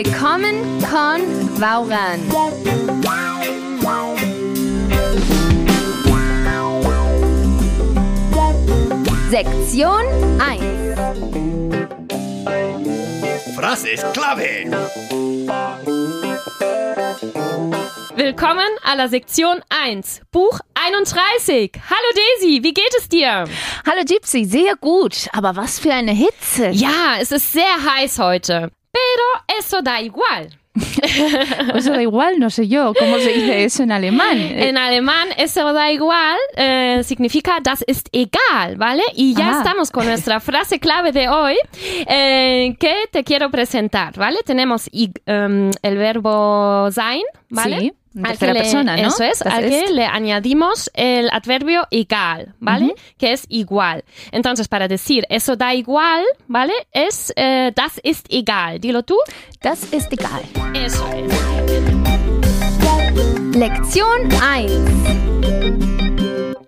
Willkommen con Vauran. Sektion 1. Frases clave. Willkommen à la Sektion 1, Buch 31. Hallo Daisy, wie geht es dir? Hallo Gypsy, sehr gut. Aber was für eine Hitze. Ja, es ist sehr heiß heute. Pero eso da igual. Eso da igual, no sé yo cómo se dice eso en alemán. En alemán, eso da igual eh, significa das ist egal, ¿vale? Y ya Ah. estamos con nuestra frase clave de hoy eh, que te quiero presentar, ¿vale? Tenemos em, el verbo sein, ¿vale? Sí, tercera le- persona, ¿no? Eso es, al que ist. le añadimos el adverbio egal, ¿vale? Que es igual. Entonces, para decir eso da igual, ¿vale? Es eh, das ist egal. Dilo tú. Das ist egal. Eso es. Lektion 1.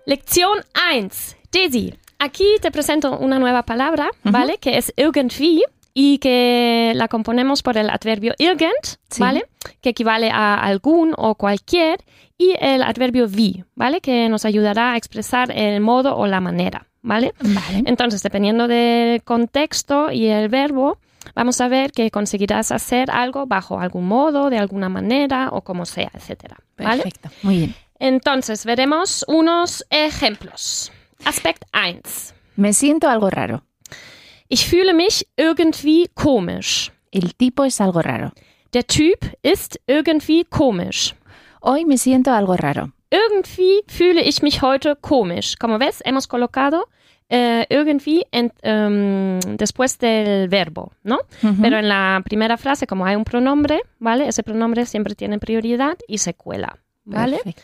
Lección 1. Daisy, aquí te presento una nueva palabra, ¿vale? Que es irgendwie y que la componemos por el adverbio irgend, Sí. ¿vale? Que equivale a algún o cualquier y el adverbio wie, ¿vale? Que nos ayudará a expresar el modo o la manera, ¿vale? Vale. Entonces, dependiendo del contexto y el verbo, vamos a ver que conseguirás hacer algo bajo algún modo, de alguna manera o como sea, etcétera, ¿vale? Perfecto. Muy bien. Entonces, veremos unos ejemplos. Aspekt 1. Me siento algo raro. Ich fühle mich irgendwie komisch. El tipo es algo raro. Der Typ ist irgendwie komisch. Hoy me siento algo raro. Irgendwie fühle ich mich heute komisch. Como ves, hemos colocado eh, irgendwie en- em, después del verbo, ¿no? Ujú. Pero en la primera frase, como hay un pronombre, ¿vale? Ese pronombre siempre tiene prioridad y se cuela, ¿vale? Perfecto.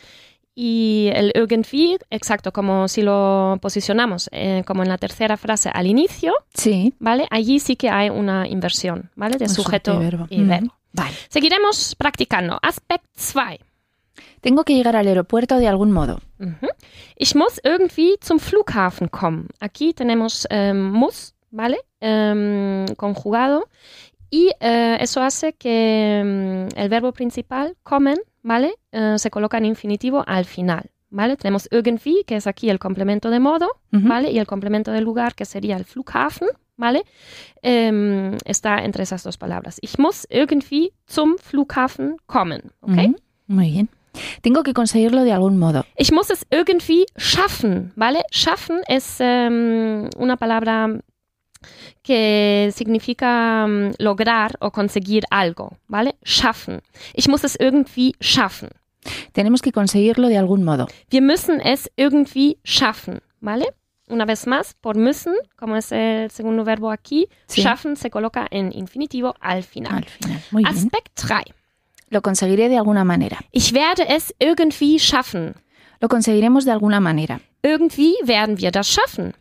Y el irgendwie, exacto, como si lo posicionamos eh, como en la tercera frase al inicio, Sí. ¿vale? Allí sí que hay una inversión, ¿vale? De sujeto y verbo. y verbo. Vale. Seguiremos practicando. Aspekt 2. Tengo que llegar al aeropuerto de algún modo. Ujú. Ich muss irgendwie zum Flughafen kommen. Aquí tenemos em, muss, ¿vale? Em, conjugado. Y eh, eso hace que em, el verbo principal, kommen, ¿vale? Eh, se coloca en infinitivo al final, ¿vale? Tenemos irgendwie, que es aquí el complemento de modo, Ujú. ¿vale? Y el complemento del lugar, que sería el Flughafen, ¿vale? Em, está entre esas dos palabras. Ich muss irgendwie zum Flughafen kommen, ¿ok? Ujú. Muy bien. Tengo que conseguirlo de algún modo. Ich muss es irgendwie schaffen, ¿vale? Schaffen es em, una palabra que significa em, lograr o conseguir algo, ¿vale? Schaffen. Ich muss es irgendwie schaffen. Tenemos que conseguirlo de algún modo. Wir müssen es irgendwie schaffen, ¿vale? Una vez más, por müssen, como es el segundo verbo aquí, Sí. schaffen se coloca en infinitivo al final. Al final. Muy. Aspekt 3. Lo conseguiré de alguna manera. Ich werde es irgendwie schaffen. Lo conseguiremos de alguna manera. Irgendwie werden wir das schaffen.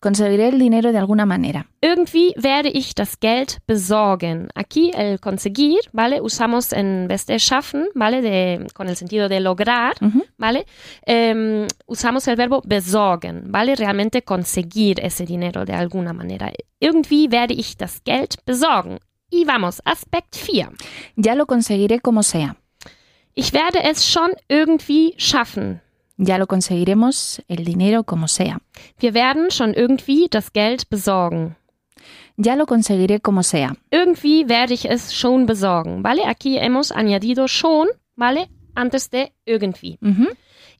Conseguiré el dinero de alguna manera. Irgendwie werde ich das Geld besorgen. Aquí el conseguir, ¿vale? Usamos en vez de schaffen, ¿vale? De, con el sentido de lograr. ¿vale? Em, usamos el verbo besorgen, ¿vale? Realmente conseguir ese dinero de alguna manera. Irgendwie werde ich das Geld besorgen. Y vamos, Aspekt 4. Ya lo conseguiré como sea. Ich werde es schon irgendwie schaffen. Ya lo conseguiremos el dinero como sea. Wir werden schon irgendwie das Geld besorgen. Ya lo conseguiré como sea. irgendwie werde ich es schon besorgen, ¿vale? Aquí hemos añadido schon, ¿vale? Antes de irgendwie. Ujú.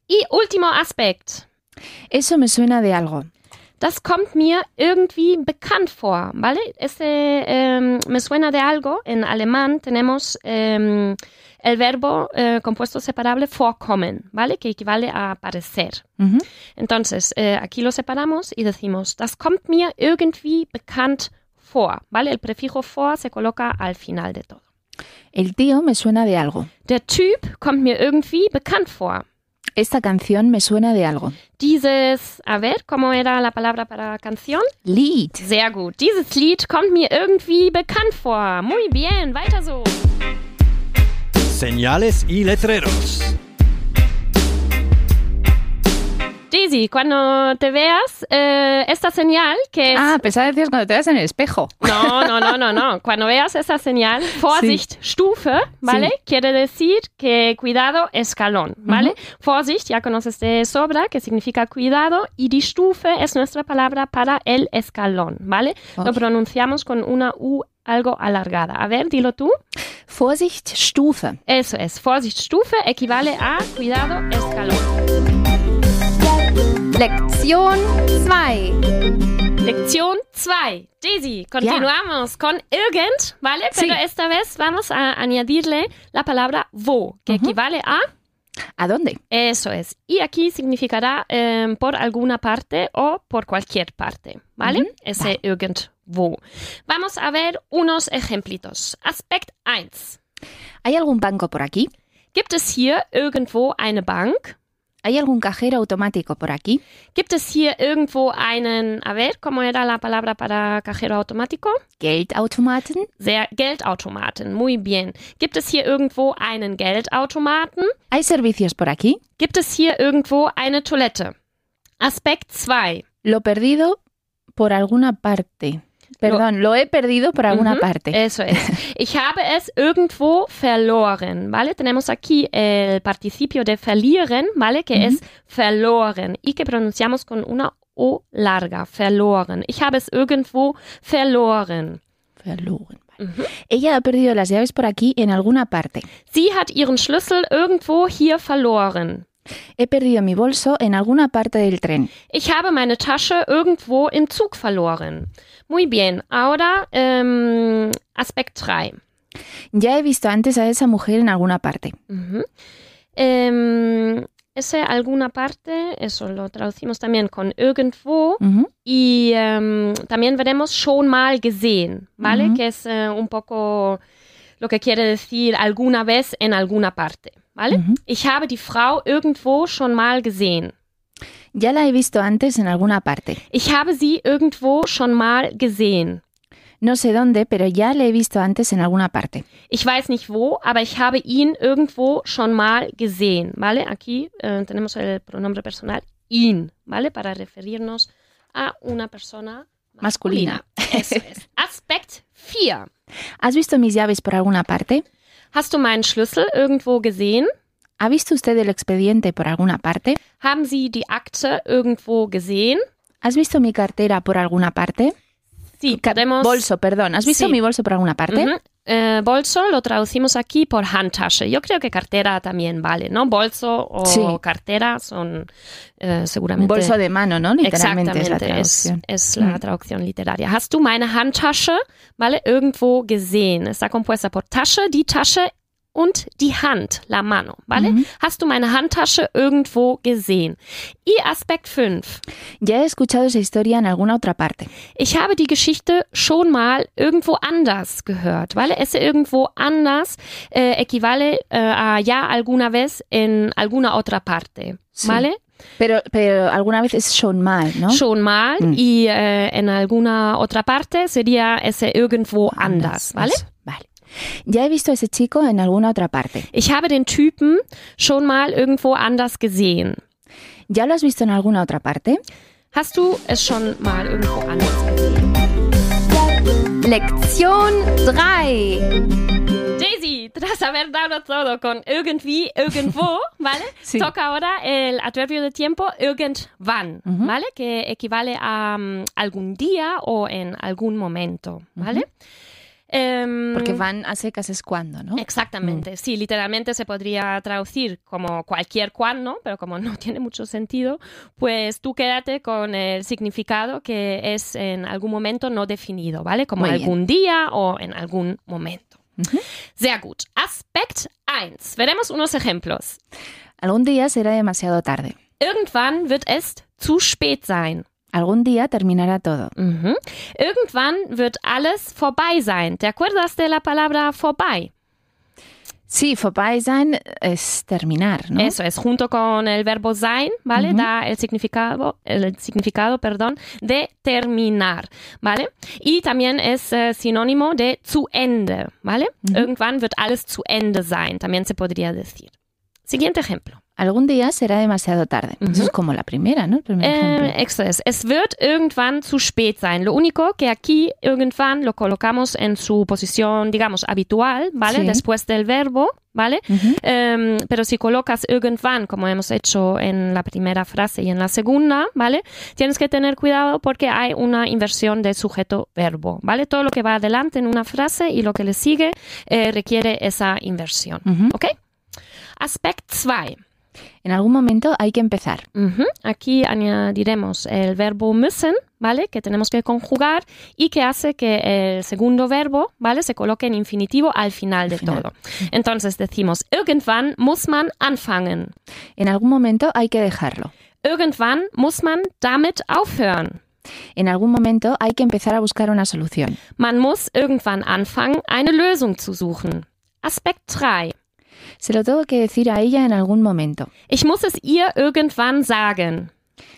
Y último Aspekt. Eso me suena de algo. Das kommt mir irgendwie bekannt vor, ¿vale? Ese em, me suena de algo. En alemán tenemos em, el verbo eh, compuesto separable vorkommen, ¿vale? Que equivale a parecer. Entonces, eh, aquí lo separamos y decimos, das kommt mir irgendwie bekannt vor, ¿vale? El prefijo vor se coloca al final de todo. El tío me suena de algo. Der Typ kommt mir irgendwie bekannt vor. Esta canción me suena de algo. Dieses, a ver, ¿cómo era la palabra para canción? Lied. Sehr gut. Dieses Lied kommt mir irgendwie bekannt vor. Muy bien, weiter so. Señales y letreros. Daisy, cuando te veas eh, esta señal que es... Ah, pensaba decías cuando te ves en el espejo. No, no, no, no, no. Cuando veas esa señal, Vorsicht, Stufe, ¿vale? Sí. Quiere decir que cuidado, escalón, ¿vale? Vorsicht, ya conoces de sobra, que significa cuidado, y die Stufe es nuestra palabra para el escalón, ¿vale? Lo Ok. pronunciamos con una U algo alargada. A ver, dilo tú. Vorsicht, Stufe. Eso es. Vorsicht, Stufe equivale a cuidado, escalón. Lección 2. Lección 2. Daisy, continuamos con irgend, ¿vale? Pero Sí. esta vez vamos a añadirle la palabra wo, que equivale a ¿A dónde? eso es. Y aquí significará em, por alguna parte o por cualquier parte, ¿vale? Ujú, Ese irgendwo. Vamos a ver unos ejemplitos. Aspekt 1. ¿Hay algún banco por aquí? Gibt es hier irgendwo eine Bank? ¿Hay algún cajero automático por aquí? Gibt es hier irgendwo einen, a ver, ¿cómo era la palabra para cajero automático? ¿Geldautomaten? Sehr Geldautomaten, muy bien. Gibt es hier irgendwo einen Geldautomaten? ¿Hay servicios por aquí? Gibt es hier irgendwo eine Toilette? Aspekt 2. Lo perdido por alguna parte. Perdón, lo, he perdido por alguna Ujú, parte. Eso es. Ich habe es irgendwo verloren, ¿vale? Tenemos aquí el participio de verlieren, ¿vale? Que es verloren y que pronunciamos con una O larga, verloren. Ich habe es irgendwo verloren. Verloren. vale. Ella ha perdido las llaves por aquí en alguna parte. Sie hat ihren Schlüssel irgendwo hier verloren. He perdido mi bolso en alguna parte del tren. Ich habe meine Tasche irgendwo im Zug verloren. Muy bien. Ahora, ähm, Aspekt 3. Ya he visto antes a esa mujer en alguna parte. Ujú. Em, ese alguna parte, eso lo traducimos también con irgendwo Ujú. y em, también veremos schon mal gesehen, ¿vale? Que es eh, un poco lo que quiere decir alguna vez en alguna parte, ¿vale? Ich habe die Frau irgendwo schon mal gesehen. Ya la he visto antes en alguna parte. Ich habe sie irgendwo schon mal gesehen. No sé dónde, pero ya le he visto antes en alguna parte. Ich weiß nicht wo, aber ich habe ihn irgendwo schon mal gesehen, ¿vale? Aquí eh, tenemos el pronombre personal ihn, ¿vale? Para referirnos a una persona masculina. Masculina. Eso es. Aspekt 4. ¿Has visto mis llaves por alguna parte? Hast du meinen Schlüssel irgendwo gesehen? ¿Ha visto usted el expediente por alguna parte? Haben Sie die Akte irgendwo gesehen? ¿Has visto mi cartera por alguna parte? Sí, Ca- podemos... Bolso, perdón. ¿Has visto Sí. mi bolso por alguna parte? Ujú. Eh, bolso lo traducimos aquí por Handtasche. Yo creo que cartera también vale, ¿no? Bolso o Sí. cartera son eh, seguramente... bolso de mano, ¿no? Literalmente es la Exactamente, es, traducción. es la Mm. traducción literaria. Hast du meine Handtasche, ¿vale? Irgendwo gesehen. Está compuesta por Tasche, die Tasche und die Hand, la mano, ¿vale? Ujú. Hast du meine Handtasche irgendwo gesehen? Y Aspekt 5. Ya he escuchado esa historia en alguna otra parte. Ich habe die Geschichte schon mal irgendwo anders gehört, ¿vale? Ese irgendwo anders eh, equivale eh, a ya alguna vez en alguna otra parte, Sí. ¿vale? Pero, pero alguna vez es schon mal, ¿no? Schon mal Mm. y eh, en alguna otra parte sería ese irgendwo anders, ¿vale? eso, Vale. Ya he visto a ese chico en alguna otra parte. Ich habe den Typen schon mal irgendwo anders gesehen. ¿Ya lo has visto en alguna otra parte? Hast du es schon mal irgendwo anders gesehen? Lektion 3. Daisy, tras haber dado todo con irgendwie, irgendwo, ¿vale? Sí. Toca ahora el adverbio de tiempo irgendwann, Ujú. ¿vale? Que equivale a mm, algún día o en algún momento, ¿vale? Em, Porque van a secas es cuando, ¿no? Exactamente, sí, literalmente se podría traducir como cualquier cuando, pero como no tiene mucho sentido, pues tú quédate con el significado que es en algún momento no definido, ¿vale? Como Muy bien. algún día o en algún momento. Ujú. Sehr gut. Aspekt 1. Veremos unos ejemplos. Algún día será demasiado tarde. Irgendwann wird es zu spät sein. Algún día terminará todo. Mhm. Irgendwann wird alles vorbei sein. ¿Te acuerdas de la palabra vorbei? Sí, vorbei sein es terminar, ¿no? Eso es, junto con el verbo sein, ¿vale? Ujú. Da el significado, el significado, perdón, de terminar, ¿vale? Y también es eh, sinónimo de zu Ende, ¿vale? Ujú. Irgendwann wird alles zu Ende sein, también se podría decir. Siguiente ejemplo. Algún día será demasiado tarde. Eso es como la primera, ¿no? El primer. Eh, esto es, es wird irgendwann zu spät sein. Lo único que aquí irgendwann lo colocamos en su posición, digamos, habitual, ¿vale? Sí. Después del verbo, ¿vale? Em, pero si colocas irgendwann, como hemos hecho en la primera frase y en la segunda, ¿vale? Tienes que tener cuidado porque hay una inversión de sujeto-verbo, ¿vale? Todo lo que va adelante en una frase y lo que le sigue eh, requiere esa inversión, Ujú. ¿ok? Aspekt 2. En algún momento hay que empezar. Aquí añadiremos el verbo müssen, ¿vale? Que tenemos que conjugar y que hace que el segundo verbo, ¿vale? Se coloque en infinitivo al final de final. todo. Entonces decimos, irgendwann muss man anfangen. En algún momento hay que dejarlo. Irgendwann muss man damit aufhören. En algún momento hay que empezar a buscar una solución. Man muss irgendwann anfangen, eine Lösung zu suchen. Aspekt 3. Se lo tengo que decir a ella en algún momento. Ich muss es ihr irgendwann sagen.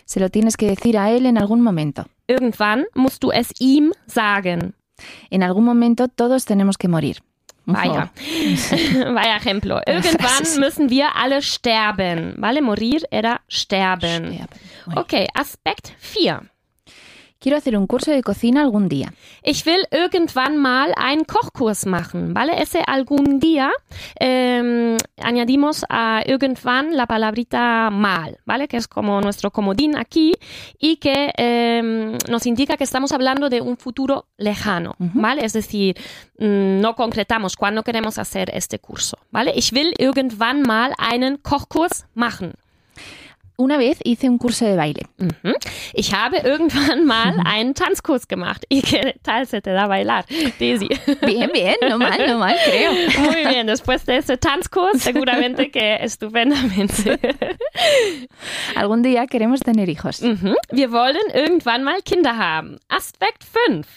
Se lo tienes que decir a él en algún momento. Irgendwann musst du es ihm sagen. En algún momento todos tenemos que morir. Vaya. Vaya ejemplo. Irgendwann müssen wir alle sterben. Vale, morir era sterben. Okay, Aspekt 4. Quiero hacer un curso de cocina algún día. Ich will irgendwann mal einen Kochkurs machen, ¿vale? Ese algún día em, añadimos a irgendwann la palabrita mal, ¿vale? Que es como nuestro comodín aquí y que em, nos indica que estamos hablando de un futuro lejano. ¿vale? Es decir, mm, no concretamos cuándo queremos hacer este curso, ¿vale? Ich will irgendwann mal einen Kochkurs machen. Una vez hice un curso de baile. Mhm. Ich habe irgendwann mal einen Tanzkurs gemacht. ¿Y qué tal se te da bailar, Daisy? Bien, bien, no mal, no mal, creo. Muy bien, después de ese Tanzkurs, seguramente que estupendamente. Algún día queremos tener hijos. Mhm. Wir wollen irgendwann mal Kinder haben. Aspekt 5.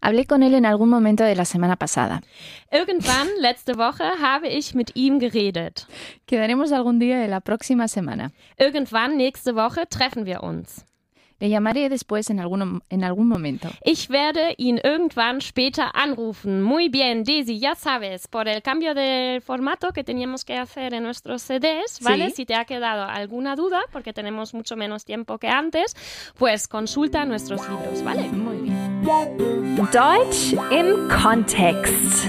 Hablé con él en algún momento de la semana pasada. Irgendwann, letzte Woche, habe ich mit ihm geredet. Quedaremos algún día de la próxima semana. Irgendwann, nächste Woche, treffen wir uns. Le llamaré después en algún, en algún momento. Ich werde ihn irgendwann später anrufen. Muy bien, Daisy, ya sabes, por el cambio de formato que teníamos que hacer en nuestros CDs, ¿vale? Sí. Si te ha quedado alguna duda, porque tenemos mucho menos tiempo que antes, pues consulta nuestros libros, ¿vale? Muy bien. Deutsch im Kontext.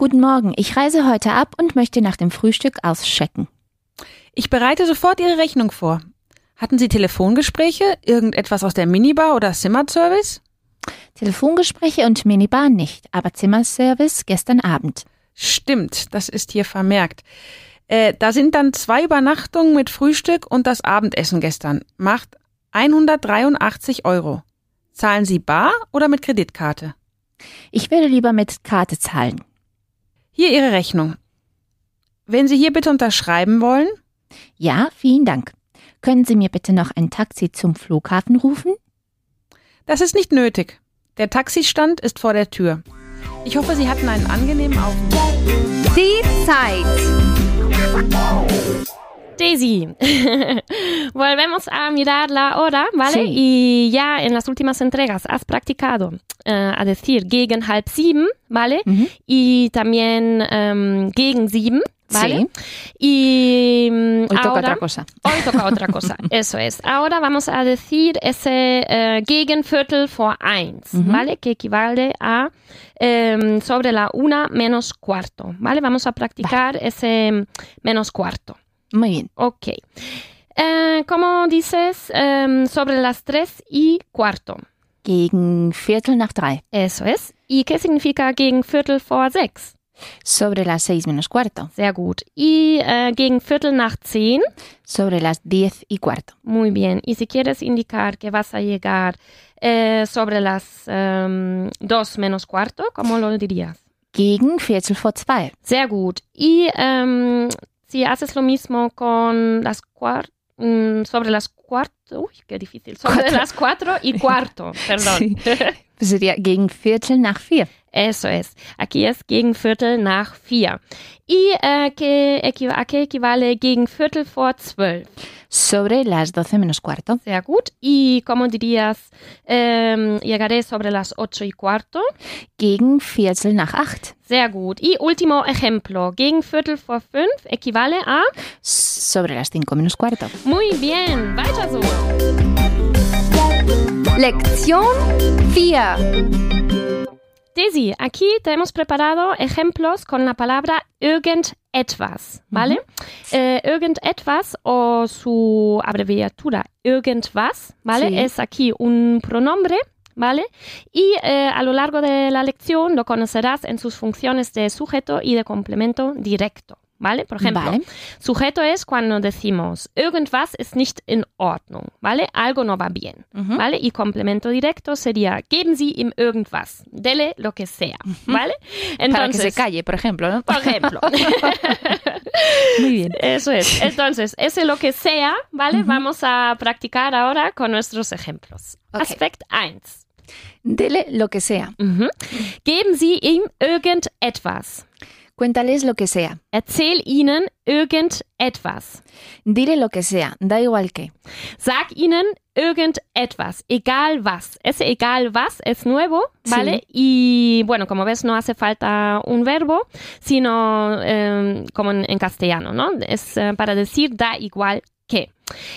Guten Morgen, ich reise heute ab und möchte nach dem Frühstück auschecken. Ich bereite sofort Ihre Rechnung vor. Hatten Sie Telefongespräche? Irgendetwas aus der Minibar oder Zimmerservice? Telefongespräche und Minibar nicht, aber Zimmerservice gestern Abend. Stimmt, das ist hier vermerkt. Äh, da sind dann zwei Übernachtungen mit Frühstück und das Abendessen gestern. Macht 183 Euro. Zahlen Sie bar oder mit Kreditkarte? Ich würde lieber mit Karte zahlen. Hier Ihre Rechnung. Wenn Sie hier bitte unterschreiben wollen, Ja, vielen Dank. Können Sie mir bitte noch ein Taxi zum Flughafen rufen? das ist nicht nötig. Der Taxistand ist vor der Tür. Ich hoffe, Sie hatten einen angenehmen Aufenthalt. Die Zeit. Daisy, volvemos a mirar la hora, ¿vale? Sí. Y ya en las últimas entregas has practicado eh, a decir gegen halb sieben, ¿vale? Y también em, gegen sieben, ¿vale? Sí. Y mm, Hoy toca otra cosa. Hoy toca otra cosa, eso es. Ahora vamos a decir ese eh, gegen Viertel vor eins. ¿vale? Que equivale a em, sobre la una menos cuarto, ¿vale? Vamos a practicar ese menos cuarto. Muy bien. Ok. Eh, ¿Cómo dices em, sobre las tres y cuarto? Gegen Viertel nach drei. Eso es. ¿Y qué significa gegen Viertel vor sechs? Sobre las seis menos cuarto. Sehr gut. ¿Y eh, gegen Viertel nach zehn? Sobre las diez y cuarto. Muy bien. Y si quieres indicar que vas a llegar eh, sobre las em, dos menos cuarto, ¿cómo lo dirías? Gegen Viertel vor zwei. Sehr gut. Y em, si haces lo mismo con las cuarto, sobre las cuarto, uy, qué difícil, sobre Cuatro. las cuatro y cuarto, perdón. Sí. Sería gegen Viertel nach vier. Eso es. Aquí es gegen Viertel nach vier. ¿Y eh, qué equi- a qué equivale gegen Viertel vor zwölf? Sobre las 12 menos cuarto. Sehr gut. ¿Y cómo dirías, em, llegaré sobre las ocho y cuarto? Gegen Viertel nach acht. Sehr gut. Y último ejemplo, gegen Viertel vor fünf equivale a... Sobre las 5 menos cuarto. Muy bien, weiter so. Lektion 4. Daisy, aquí te hemos preparado ejemplos con la palabra irgendetwas, ¿vale? Eh, irgendetwas o su abreviatura irgendwas, ¿vale? Sí. Es aquí un pronombre, ¿vale? Y eh, a lo largo de la lección lo conocerás en sus funciones de sujeto y de complemento directo, ¿vale? Por ejemplo, Vale. sujeto es cuando decimos irgendwas ist nicht in Ordnung, ¿vale? Algo no va bien, Ujú. ¿vale? Y complemento directo sería geben Sie ihm irgendwas, dele lo que sea, ¿vale? Para que se Entonces, calle, por ejemplo, ¿no? por ejemplo. Muy bien. Eso es. Entonces, ese lo que sea, ¿vale? Vamos a practicar ahora con nuestros ejemplos. Ok. Aspekt 1. Dele lo que sea. Mhm. Geben Sie ihm irgendetwas. Cuéntales lo que sea. Erzähl ihnen irgendetwas. Dile lo que sea. Da igual que. Sag ihnen irgendetwas, egal was. Ese egal was es nuevo, ¿vale? Y bueno, como ves, no hace falta un verbo, sino eh, como en, en castellano, ¿no? Es eh, para decir da igual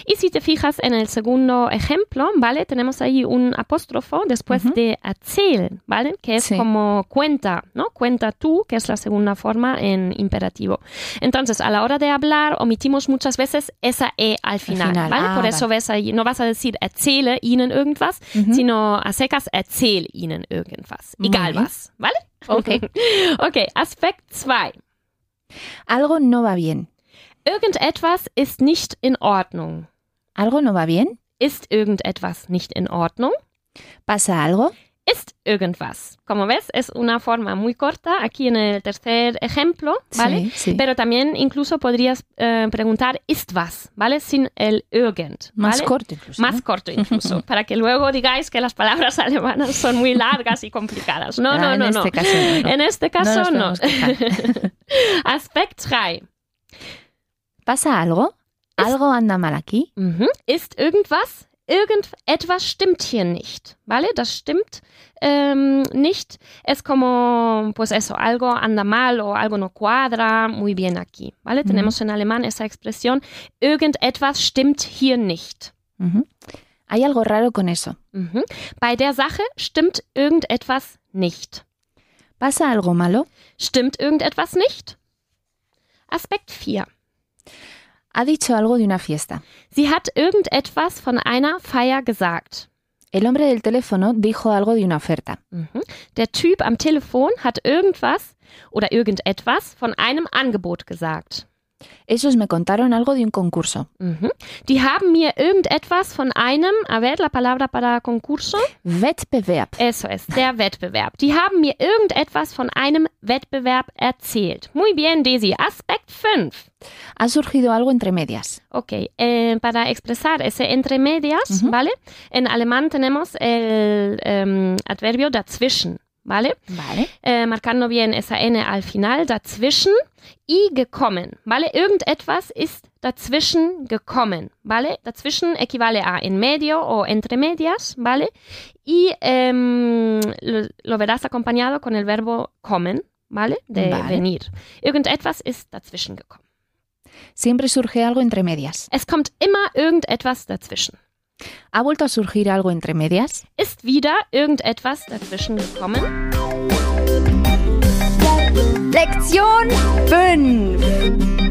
Y si te fijas en el segundo ejemplo, ¿vale? Tenemos ahí un apóstrofo después de erzählen, ¿vale? Que es Sí. como cuenta, ¿no? Cuenta tú, que es la segunda forma en imperativo. Entonces, a la hora de hablar, omitimos muchas veces esa E al final, final. ¿vale? Ah, Por eso ves ahí, no vas a decir erzähle ihnen irgendwas, Ujú. sino a secas erzähl ihnen irgendwas. Muy Egal bien. was, ¿vale? Ok. Okay, Aspekt 2. Algo no va bien. Irgendetwas ist nicht in Ordnung. Algo no va bien. Ist irgendetwas nicht in Ordnung? Pasa algo. Ist irgendwas. Como ves, es una forma muy corta aquí en el tercer ejemplo, ¿vale? Sí, sí. Pero también incluso podrías eh, preguntar, ¿ist was? ¿Vale? Sin el irgend. Más ¿vale? corto incluso. Más ¿no? corto incluso, para que luego digáis que las palabras alemanas son muy largas y complicadas. No, Ah, no, en no, este no. caso no, no. En este caso No no. nos podemos quejar. Aspekt 3. ¿Pasa algo? ¿Algo anda mal aquí? Mhm. Ist irgendwas? Irgendetwas stimmt hier nicht, ¿vale? Das stimmt ähm, nicht. Es como, pues eso, algo anda mal o algo no cuadra muy bien aquí, ¿vale? Tenemos en alemán esa expresión, irgendetwas stimmt hier nicht. Ujú. Hay algo raro con eso. Mhm. Bei der Sache stimmt irgendetwas nicht. ¿Pasa algo malo? Stimmt irgendetwas nicht? Aspekt 4. Ha dicho algo de una fiesta. Sie hat irgendetwas von einer Feier gesagt. El hombre del teléfono dijo algo de una oferta. Mhm. Der Typ am Telefon hat irgendwas oder irgendetwas von einem Angebot gesagt. Esos me contaron algo de un concurso. Mhm. Die haben mir irgendetwas von einem, a ver, la palabra para concurso, Wettbewerb. eso es, der Wettbewerb. Die haben mir irgendetwas von einem Wettbewerb erzählt. Muy bien, Daisy. Aspekt 5. Ha surgido algo entre medias. Ok, eh, para expresar ese entre medias. ¿vale? En alemán tenemos el em, adverbio dazwischen, ¿vale? Vale. äh, marcando bien esa N al final, dazwischen y gekommen, ¿vale? Irgendetwas ist dazwischen gekommen, ¿vale? Dazwischen equivale a en medio o entre medias, ¿vale? Y em, lo, lo verás acompañado con el verbo kommen, ¿vale? De Vale. venir. Irgendetwas ist dazwischen gekommen. Siempre surge algo entre medias. Es kommt immer irgendetwas dazwischen. ¿Ha vuelto a surgir algo entre medias? Ist wieder irgendetwas dazwischen gekommen? Lektion 5.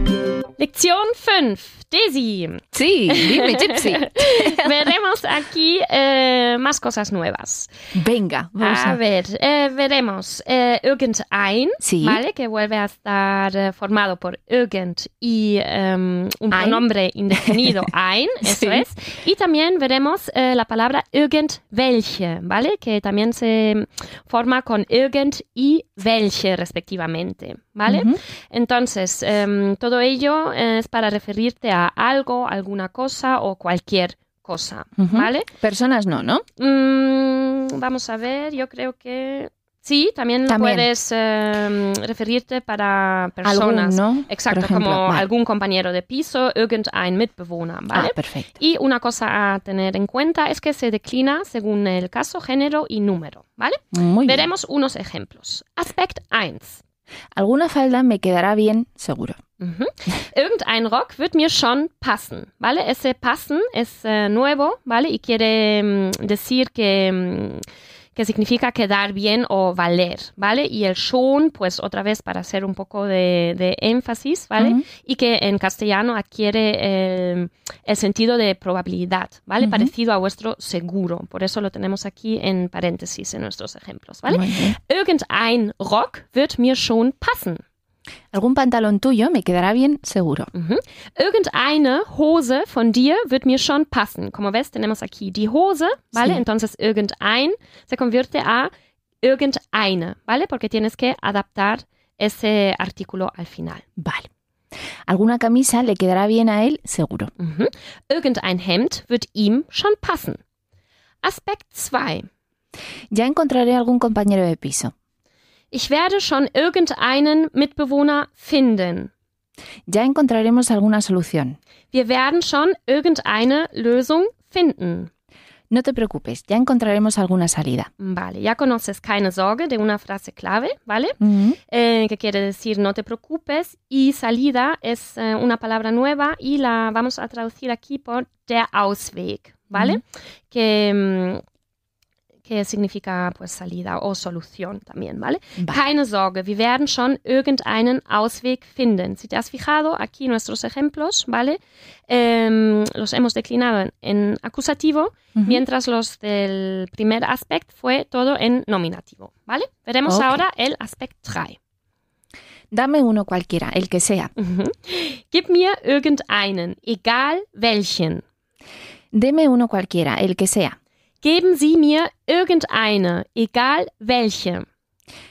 Lektion 5. Daisy. Sí, dime, Gypsy. Veremos aquí eh, más cosas nuevas. Venga, vamos A a ver, eh, veremos eh, irgendein, Sí. ¿vale? Que vuelve a estar eh, formado por irgend y em, un Ein. pronombre indefinido ein, eso es. Y también veremos la palabra irgendwelche, ¿vale? Que también se forma con irgend y welche respectivamente, ¿vale? Entonces, em, todo ello es para referirte a algo, alguna cosa o cualquier cosa. ¿vale? Personas no, ¿no? Mm, vamos a ver, yo creo que Sí, también, También. puedes eh, referirte para personas. Algún, ¿no? Exacto, ejemplo, como vale. algún compañero de piso, irgendein Mitbewohner, ¿vale? Ah, perfecto. Y una cosa a tener en cuenta es que se declina según el caso, género y número, ¿vale? Muy bien. Veremos unos ejemplos. Aspekt 1. Alguna falda me quedará bien, seguro. Mhm. Irgendein Rock wird mir schon passen, ¿vale? Ese passen es eh, nuevo, ¿vale? Y quiere mm, decir que, mm, que significa quedar bien o valer, ¿vale? Y el schon, pues otra vez para hacer un poco de, de énfasis, ¿vale? Ujú. Y que en castellano adquiere el, el sentido de probabilidad, ¿vale? Ujú. Parecido a vuestro seguro. Por eso lo tenemos aquí en paréntesis en nuestros ejemplos, ¿vale? Irgendein Rock wird mir schon passen. Algún pantalón tuyo me quedará bien, seguro. Mhm. Irgendeine Hose von dir wird mir schon passen. Como ves, tenemos aquí die Hose, ¿vale? Sí. Entonces, irgendein se convierte a irgendeine, ¿vale? Porque tienes que adaptar ese artículo al final. Vale. Alguna camisa le quedará bien a él, seguro. Mhm. Irgendein Hemd wird ihm schon passen. Aspekt 2. Ya encontraré algún compañero de piso. Ich werde schon irgendeinen Mitbewohner finden. Ya encontraremos alguna solución. Wir werden schon irgendeine Lösung finden. No te preocupes, ya encontraremos alguna salida. Vale, ya conoces keine Sorge de una frase clave, ¿vale? Ujú. eh, que quiere decir no te preocupes, y salida es eh, una palabra nueva y la vamos a traducir aquí por der Ausweg, ¿vale? que, mm, que significa pues salida o solución también, ¿vale? Vale. Keine Sorge, wir werden schon irgendeinen Ausweg finden. Si te has fijado, aquí nuestros ejemplos, ¿vale? Em, los hemos declinado en, acusativo, Ujú. mientras los del primer aspecto fue todo en nominativo, ¿vale? Veremos Ok. ahora el aspect 3. Dame uno cualquiera, el que sea. Mhm. Gib mir irgendeinen, egal welchen. Deme uno cualquiera, el que sea. Geben Sie mir irgendeine, egal welche.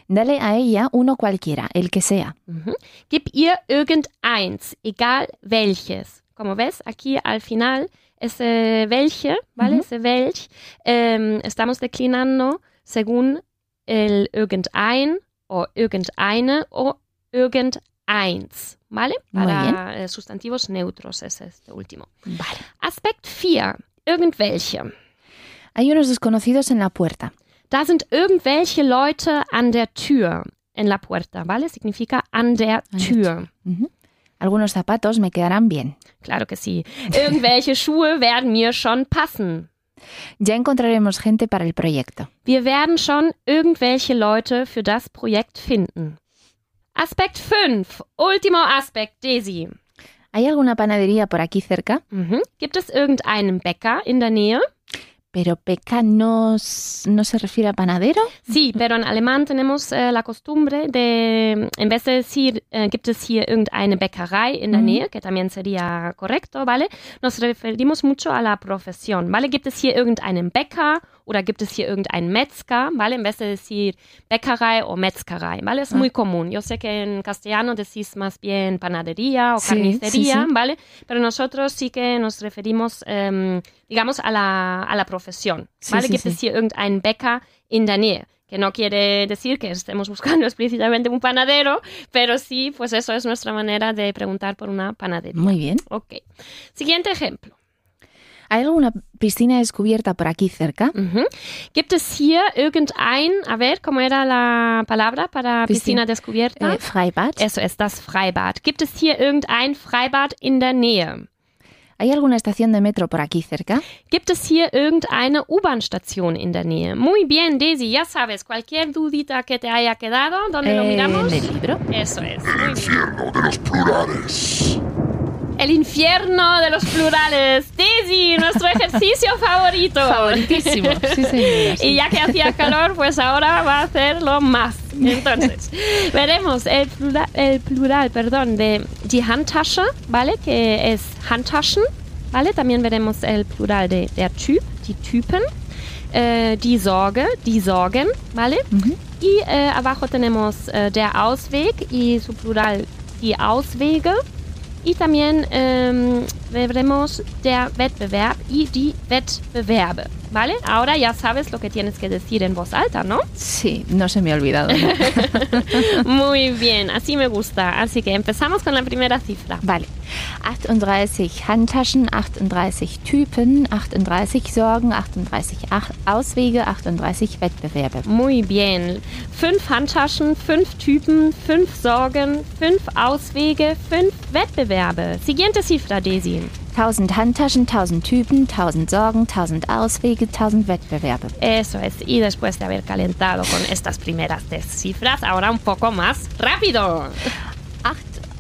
Dale a ella uno cualquiera, el que sea. Mhm. Gib ihr irgendeins, egal welches. Como ves, aquí al final, ese welche, ¿vale? Ujú. Ese welch, em, estamos declinando según el irgendein o irgendeine o irgendeins, ¿vale? Para eh, sustantivos neutros es este último. Vale. Aspekt 4. Irgendwelche. Hay unos desconocidos en la puerta. Da sind irgendwelche Leute an der Tür. En la puerta, ¿vale? Significa an der Tür. Algunos zapatos me quedarán bien. Claro que sí. Irgendwelche Schuhe werden mir schon passen. Ya encontraremos gente para el proyecto. Wir werden schon irgendwelche Leute für das Projekt finden. Aspekt 5. Último Aspekt, Daisy. ¿Hay alguna panadería por aquí cerca? Mhm. Gibt es irgendeinen Bäcker in der Nähe? Pero peca no, no se refiere a panadero. Sí, pero en alemán tenemos eh, la costumbre de, en vez de decir, eh, gibt es hier irgendeine Bäckerei in der Mhm. Nähe, que también sería correcto, ¿vale? Nos referimos mucho a la profesión, ¿vale? Gibt es hier irgendeinen Bäcker oder gibt es hier irgendeinen Metzger, ¿vale? En vez de decir Bäckerei o Metzgerei, ¿vale? Es Ah. muy común. Yo sé que en castellano decís más bien panadería o Sí, carnicería, sí, sí. ¿vale? Pero nosotros sí que nos referimos, em, digamos, a la, a la profesión, ¿vale? Gibt es hier irgendeinen Bäcker in der Nähe? Que no quiere decir que estemos buscando explícitamente un panadero, pero sí, pues eso es nuestra manera de preguntar por una panadería. Muy bien. Ok. Siguiente ejemplo. ¿Hay alguna piscina descubierta por aquí cerca? Mhm. Gibt es hier irgendein, a ver, ¿cómo era la palabra para piscina, Piscina. descubierta? Eh, Freibad. Eso es das Freibad. Gibt es hier irgendein Freibad in der Nähe? ¿Hay alguna estación de metro por aquí cerca? Gibt es hier irgendeine U-Bahn-Station in der Nähe? Muy bien, Daisy, ya sabes, cualquier dudita que te haya quedado, ¿dónde lo Eh, miramos? en el libro. Eso es. bien. Infierno de los plurales. El infierno de los plurales. Daisy, nuestro ejercicio favorito. Favoritísimo. Sí, señora. sí. Y ya que hacía calor, pues ahora va a hacerlo más. Entonces, veremos el plural, el plural perdón, de die Handtasche, ¿vale? Que es Handtaschen, ¿vale? También veremos el plural de der Typ, die Typen. Eh, die Sorge, die Sorgen, ¿vale? Y eh, abajo tenemos eh, der Ausweg y su plural die Auswege. Y también em, veremos der Wettbewerb y die Wettbewerbe. ¿Vale? Ahora ya sabes lo que tienes que decir en voz alta, ¿no? Sí, no se me ha olvidado. ¿no? Muy bien, así me gusta. Así que empezamos con la primera cifra. Vale. 38 Handtaschen, 38 Typen, 38 Sorgen, 38 Ach- Auswege, 38 Wettbewerbe. Muy bien. Fünf Handtaschen, fünf Typen, fünf Sorgen, fünf Auswege, fünf Wettbewerbe. Siguiente cifra, Daisy. 1000 Handtaschen, 1000 Typen, 1000 Sorgen, 1000 Auswege, 1000 Wettbewerbe. Eso es. Y después de haber calentado con estas primeras tres cifras, ahora un poco más rápido.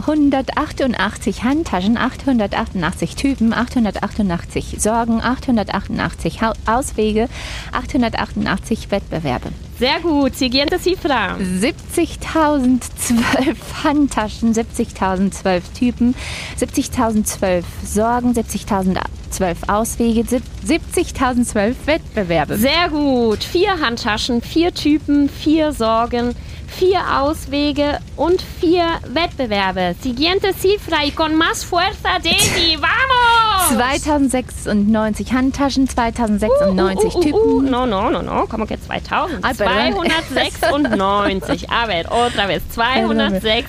888 Handtaschen, 888 Typen, 888 Sorgen, 888 Hau- Auswege, 888 Wettbewerbe. Sehr gut. Siguiente cifra. 70.012 Handtaschen, 70.012 Typen, 70.012 Sorgen, 70.012 Auswege, sieb- 70.012 Wettbewerbe. Sehr gut. Vier Handtaschen, vier Typen, vier Sorgen, vier Auswege und vier Wettbewerbe. Siguiente cifra y con más fuerza, Daisy. ¡Vamos! 2096 Handtaschen, 2096 Uh, uh, uh, uh, Typen. no, no, no, no. ¿Cómo que 2000? Ay, perdón. 296. A ver, otra vez. 296.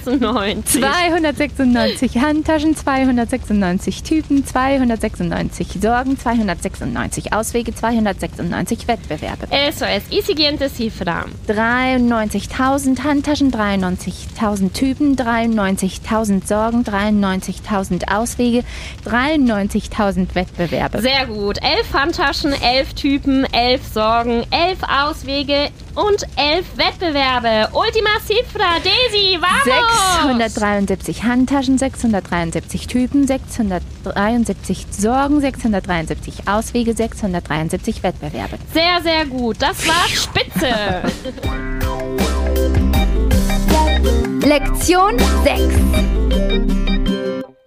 296 Handtaschen, 296 Typen, 296 Sorgen, 296 Auswege, 296 Wettbewerbe. Eso es. Y siguiente cifra. 93.000 Handtaschen, 93.000 Typen, 93.000 Sorgen, 93.000 Auswege, 93.000 Wettbewerbe. Sehr gut. Elf Handtaschen, elf Typen, elf Sorgen, elf Auswege und elf Wettbewerbe. Ultima cifra, Daisy, vamos! 673 Handtaschen, 673 Typen, 673 Sorgen, 673 Auswege, 673 Wettbewerbe. Sehr, sehr gut. Das war spitze. Lektion 6.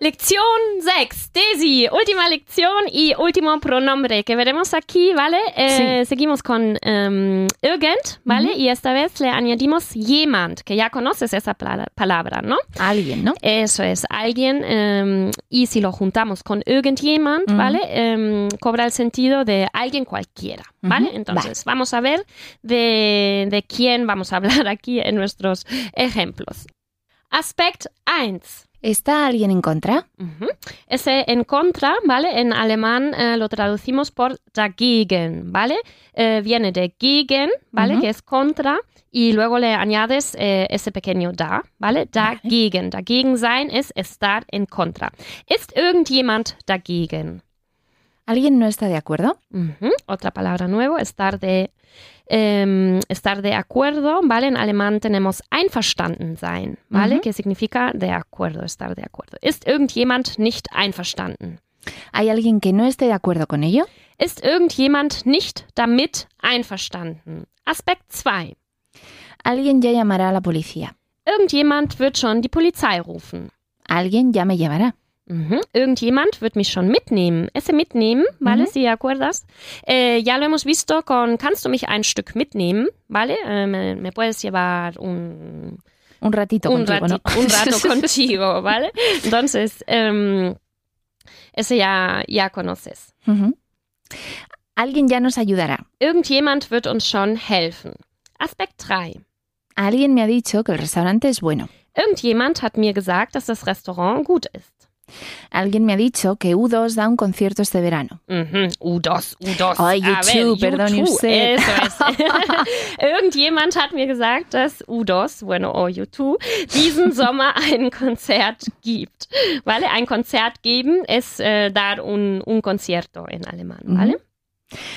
Lección 6. Daisy, última lección y último pronombre que veremos aquí, ¿vale? Eh, Seguimos con em, irgend, ¿vale? Y esta vez le añadimos jemand, que ya conoces esa pala- palabra, ¿no? Alguien, ¿no? Eso es, alguien, em, y si lo juntamos con irgendjemand, ¿vale? Em, cobra el sentido de alguien cualquiera, ¿vale? Entonces, vamos a ver de, de quién vamos a hablar aquí en nuestros ejemplos. Aspekt 1. ¿Está alguien en contra? Ese en contra, ¿vale? En alemán eh, lo traducimos por dagegen, ¿vale? Eh, viene de gegen, ¿vale? Que es contra. Y luego le añades eh, ese pequeño da, ¿vale? Dagegen. Dagegen sein es estar en contra. ¿Ist irgendjemand dagegen? ¿Alguien no está de acuerdo? Ujú. Otra palabra nueva, estar de, em, estar de acuerdo, ¿vale? En alemán tenemos einverstanden sein, ¿vale? Ujú. Que significa de acuerdo, estar de acuerdo. ¿Ist irgendjemand nicht einverstanden? ¿Hay alguien que no esté de acuerdo con ello? Ist irgendjemand nicht damit einverstanden? Aspekt 2. Alguien ya llamará a la policía. Irgendjemand wird schon die Polizei rufen. Alguien ya me llevará. Mhm. Irgendjemand wird mich schon mitnehmen. Ese mitnehmen, ¿vale? Ujú. Si acuerdas. Eh, ya lo hemos visto con ¿Kannst du mich ein Stück mitnehmen? ¿Vale? Eh, me, me puedes llevar un, Un ratito un, contigo, ¿no? un rato contigo, ¿vale? Entonces, em, ese ya, ya conoces. Ujú. Alguien ya nos ayudará. Irgendjemand wird uns schon helfen. Aspekt 3. Alguien me ha dicho que el restaurante es bueno. Irgendjemand hat mir gesagt, dass das Restaurant gut ist. Alguien me ha dicho que U2 da un concierto este verano. Mhm. U2, U2. Ay, A U2, ver, perdone U2, usted. Eso es. Irgendjemand hat mir gesagt, dass U2, bueno, o U2, diesen Sommer ein Konzert gibt. Vale, ein Konzert geben es äh, dar un, un concierto en alemán, ¿vale?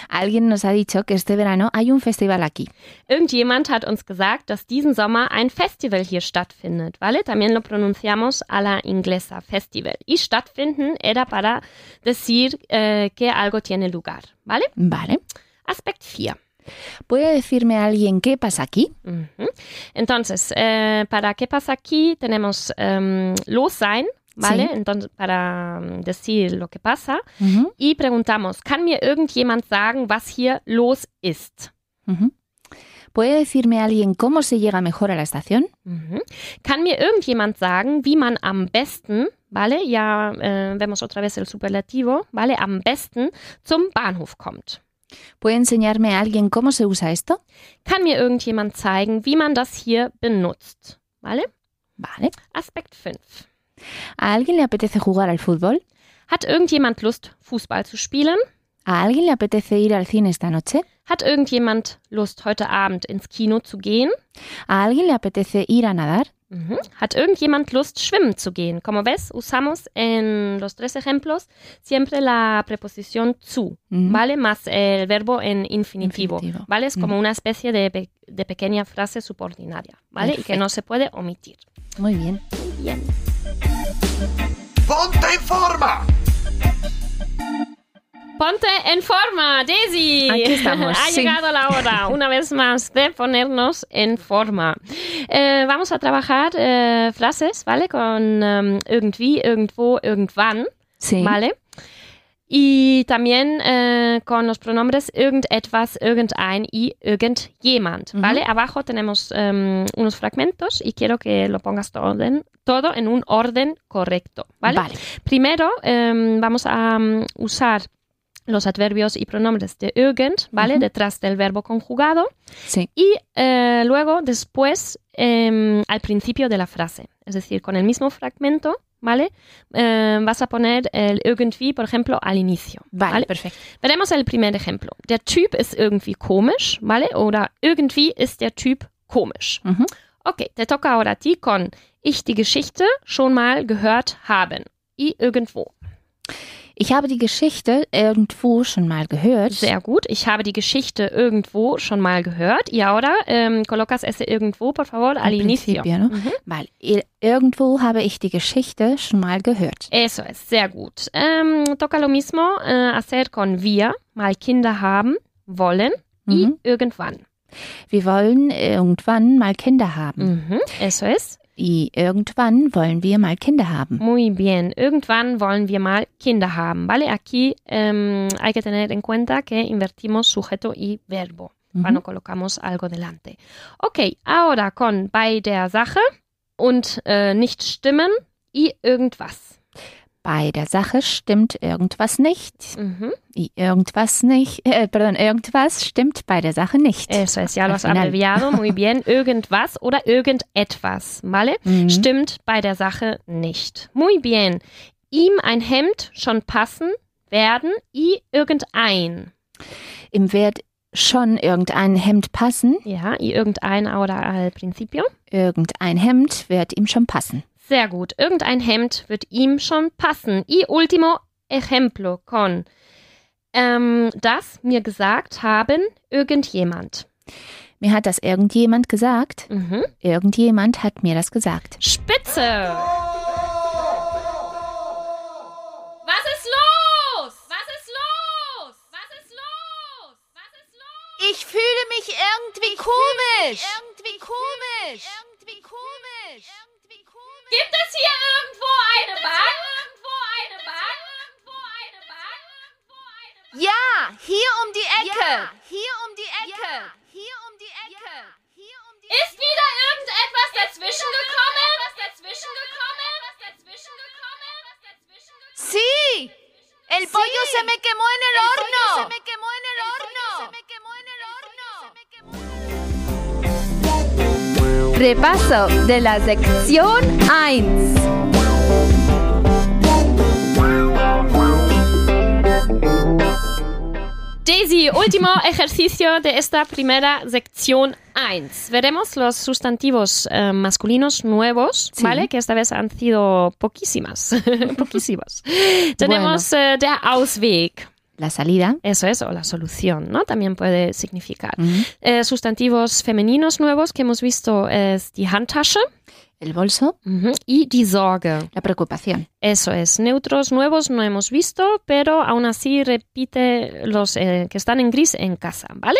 Alguien nos ha dicho que este verano hay un festival aquí. Irgendjemand hat uns gesagt, dass diesen Sommer ein Festival hier stattfindet, ¿vale? También lo pronunciamos a la inglesa, festival. Y stattfinden era para decir eh, que algo tiene lugar, ¿vale? Vale. Aspekt 4. ¿Puede decirme alguien qué pasa aquí? Entonces, eh, para qué pasa aquí tenemos em, los sein, ¿vale? Sí. Entonces, para mm, decir lo que pasa. Ujú, Y preguntamos, ¿kann mir irgendjemand sagen, was hier los ist? ujú. ¿Puede decirme alguien cómo se llega mejor a la estación? Mhm. Kann mir irgendjemand sagen, wie man am besten, ¿vale? Ya eh, vemos otra vez el superlativo, ¿vale? Am besten zum Bahnhof kommt. ¿Puede enseñarme a alguien cómo se usa esto? Kann mir irgendjemand zeigen, wie man das hier benutzt? ¿Vale? Vale. Aspekt 5. ¿A alguien le apetece jugar al fútbol? Hat irgendjemand Lust, Fußball zu spielen? ¿A alguien le apetece ir al cine esta noche? Hat irgendjemand Lust, heute Abend ins Kino zu gehen? ¿A alguien le apetece ir a nadar? Ujú. Hat irgendjemand Lust, schwimmen zu gehen? Como ves, usamos en los tres ejemplos siempre la preposición zu, Ujú. ¿vale? Más el verbo en infinitivo, Infinitivo. ¿vale? Es como Mm. una especie de, pe- de pequeña frase subordinaria, ¿vale? Y que Perfecto. no se puede omitir. Muy bien. Bien. ¡Ponte en forma! Ponte en forma, Daisy. Aquí estamos, ha sí. llegado la hora, una vez más, de ponernos en forma. Eh, vamos a trabajar eh, frases, ¿vale? Con em, irgendwie, irgendwo, irgendwann, Sí. ¿vale? Y también eh, con los pronombres irgendetwas, irgendein y irgendjemand, ¿vale? Abajo tenemos em, unos fragmentos y quiero que lo pongas todo en, todo en un orden correcto, ¿vale? Vale. Primero em, vamos a mm, usar los adverbios y pronombres de irgend, ¿vale? Detrás del verbo conjugado Sí. y eh, luego después em, al principio de la frase. Es decir, con el mismo fragmento, ¿vale? Em, vas a poner el irgendwie, por ejemplo, al inicio. Vale, ¿vale? perfecto. Veremos el primer ejemplo. Der Typ ist irgendwie komisch, ¿vale? Oder irgendwie ist der Typ komisch. Ujú. Okay, te toca ahora a ti con ich die Geschichte schon mal gehört haben. Y irgendwo. Ich habe die Geschichte irgendwo schon mal gehört. Sehr gut. Ich habe die Geschichte irgendwo schon mal gehört. Y ahora em, colocas ese irgendwo, por favor, al, inicio. ¿no? Mhm. Ir- Irgendwo habe ich die Geschichte schon mal gehört. Eso es, sehr gut. Ähm, toca lo mismo äh, hacer con wir, mal Kinder haben, wollen Mhm. irgendwann. Wir wollen irgendwann mal Kinder haben. Mhm. Eso es. Y irgendwann wollen wir mal Kinder haben. Muy bien. Irgendwann wollen wir mal Kinder haben, ¿vale? Aquí em, hay que tener en cuenta que invertimos sujeto y verbo Mhm. cuando colocamos algo delante. Ok, ahora con bei der Sache und äh, nicht stimmen y irgendwas. Bei der Sache stimmt irgendwas nicht. Mhm. Irgendwas nicht. Äh, perdón, irgendwas stimmt bei der Sache nicht. Eso es, ya lo has abreviado, muy bien. Irgendwas oder irgendetwas, ¿vale? Mhm. Stimmt bei der Sache nicht. Muy bien. Ihm ein Hemd schon passen werden y irgendein. Ihm wird schon irgendein Hemd passen. Ja, irgendein ahora al principio. Irgendein Hemd wird ihm schon passen. Sehr gut. Irgendein Hemd wird ihm schon passen. Y último ejemplo con ähm, das mir gesagt haben irgendjemand. Mir hat das irgendjemand gesagt. Mhm. Irgendjemand hat mir das gesagt. Spitze! Was ist los? Was ist los? Was ist los? Was ist los? Ich fühle mich irgendwie komisch. Irgendwie komisch. Irgendwie komisch. Gibt es hier irgendwo eine Bank? Irgendwo eine Bank? Irgendwo eine Bank? Irgendwo eine Bank? Ja, hier um die Ecke. Hier um die Ecke. Hier um die Ecke. Hier um die Ist wieder irgendetwas dazwischen gekommen? Was dazwischen gekommen? Was dazwischen gekommen? Was dazwischen gekommen? Sí. El pollo se me quemó en el, horno. se me quemó en el, horno. Se me quemó en el Repaso de la sección 1. Daisy, último ejercicio de esta primera sección 1. Veremos los sustantivos eh, masculinos nuevos, Sí. ¿vale? Que esta vez han sido poquísimas. poquísimas. Tenemos eh, der Ausweg. La salida. Eso es, o la solución, ¿no? También puede significar. Eh, sustantivos femeninos nuevos que hemos visto es die Handtasche El bolso. ujú, y die Sorge. La preocupación. Eso es. Neutros nuevos no hemos visto, pero aún así repite los eh, que están en gris en casa, ¿vale?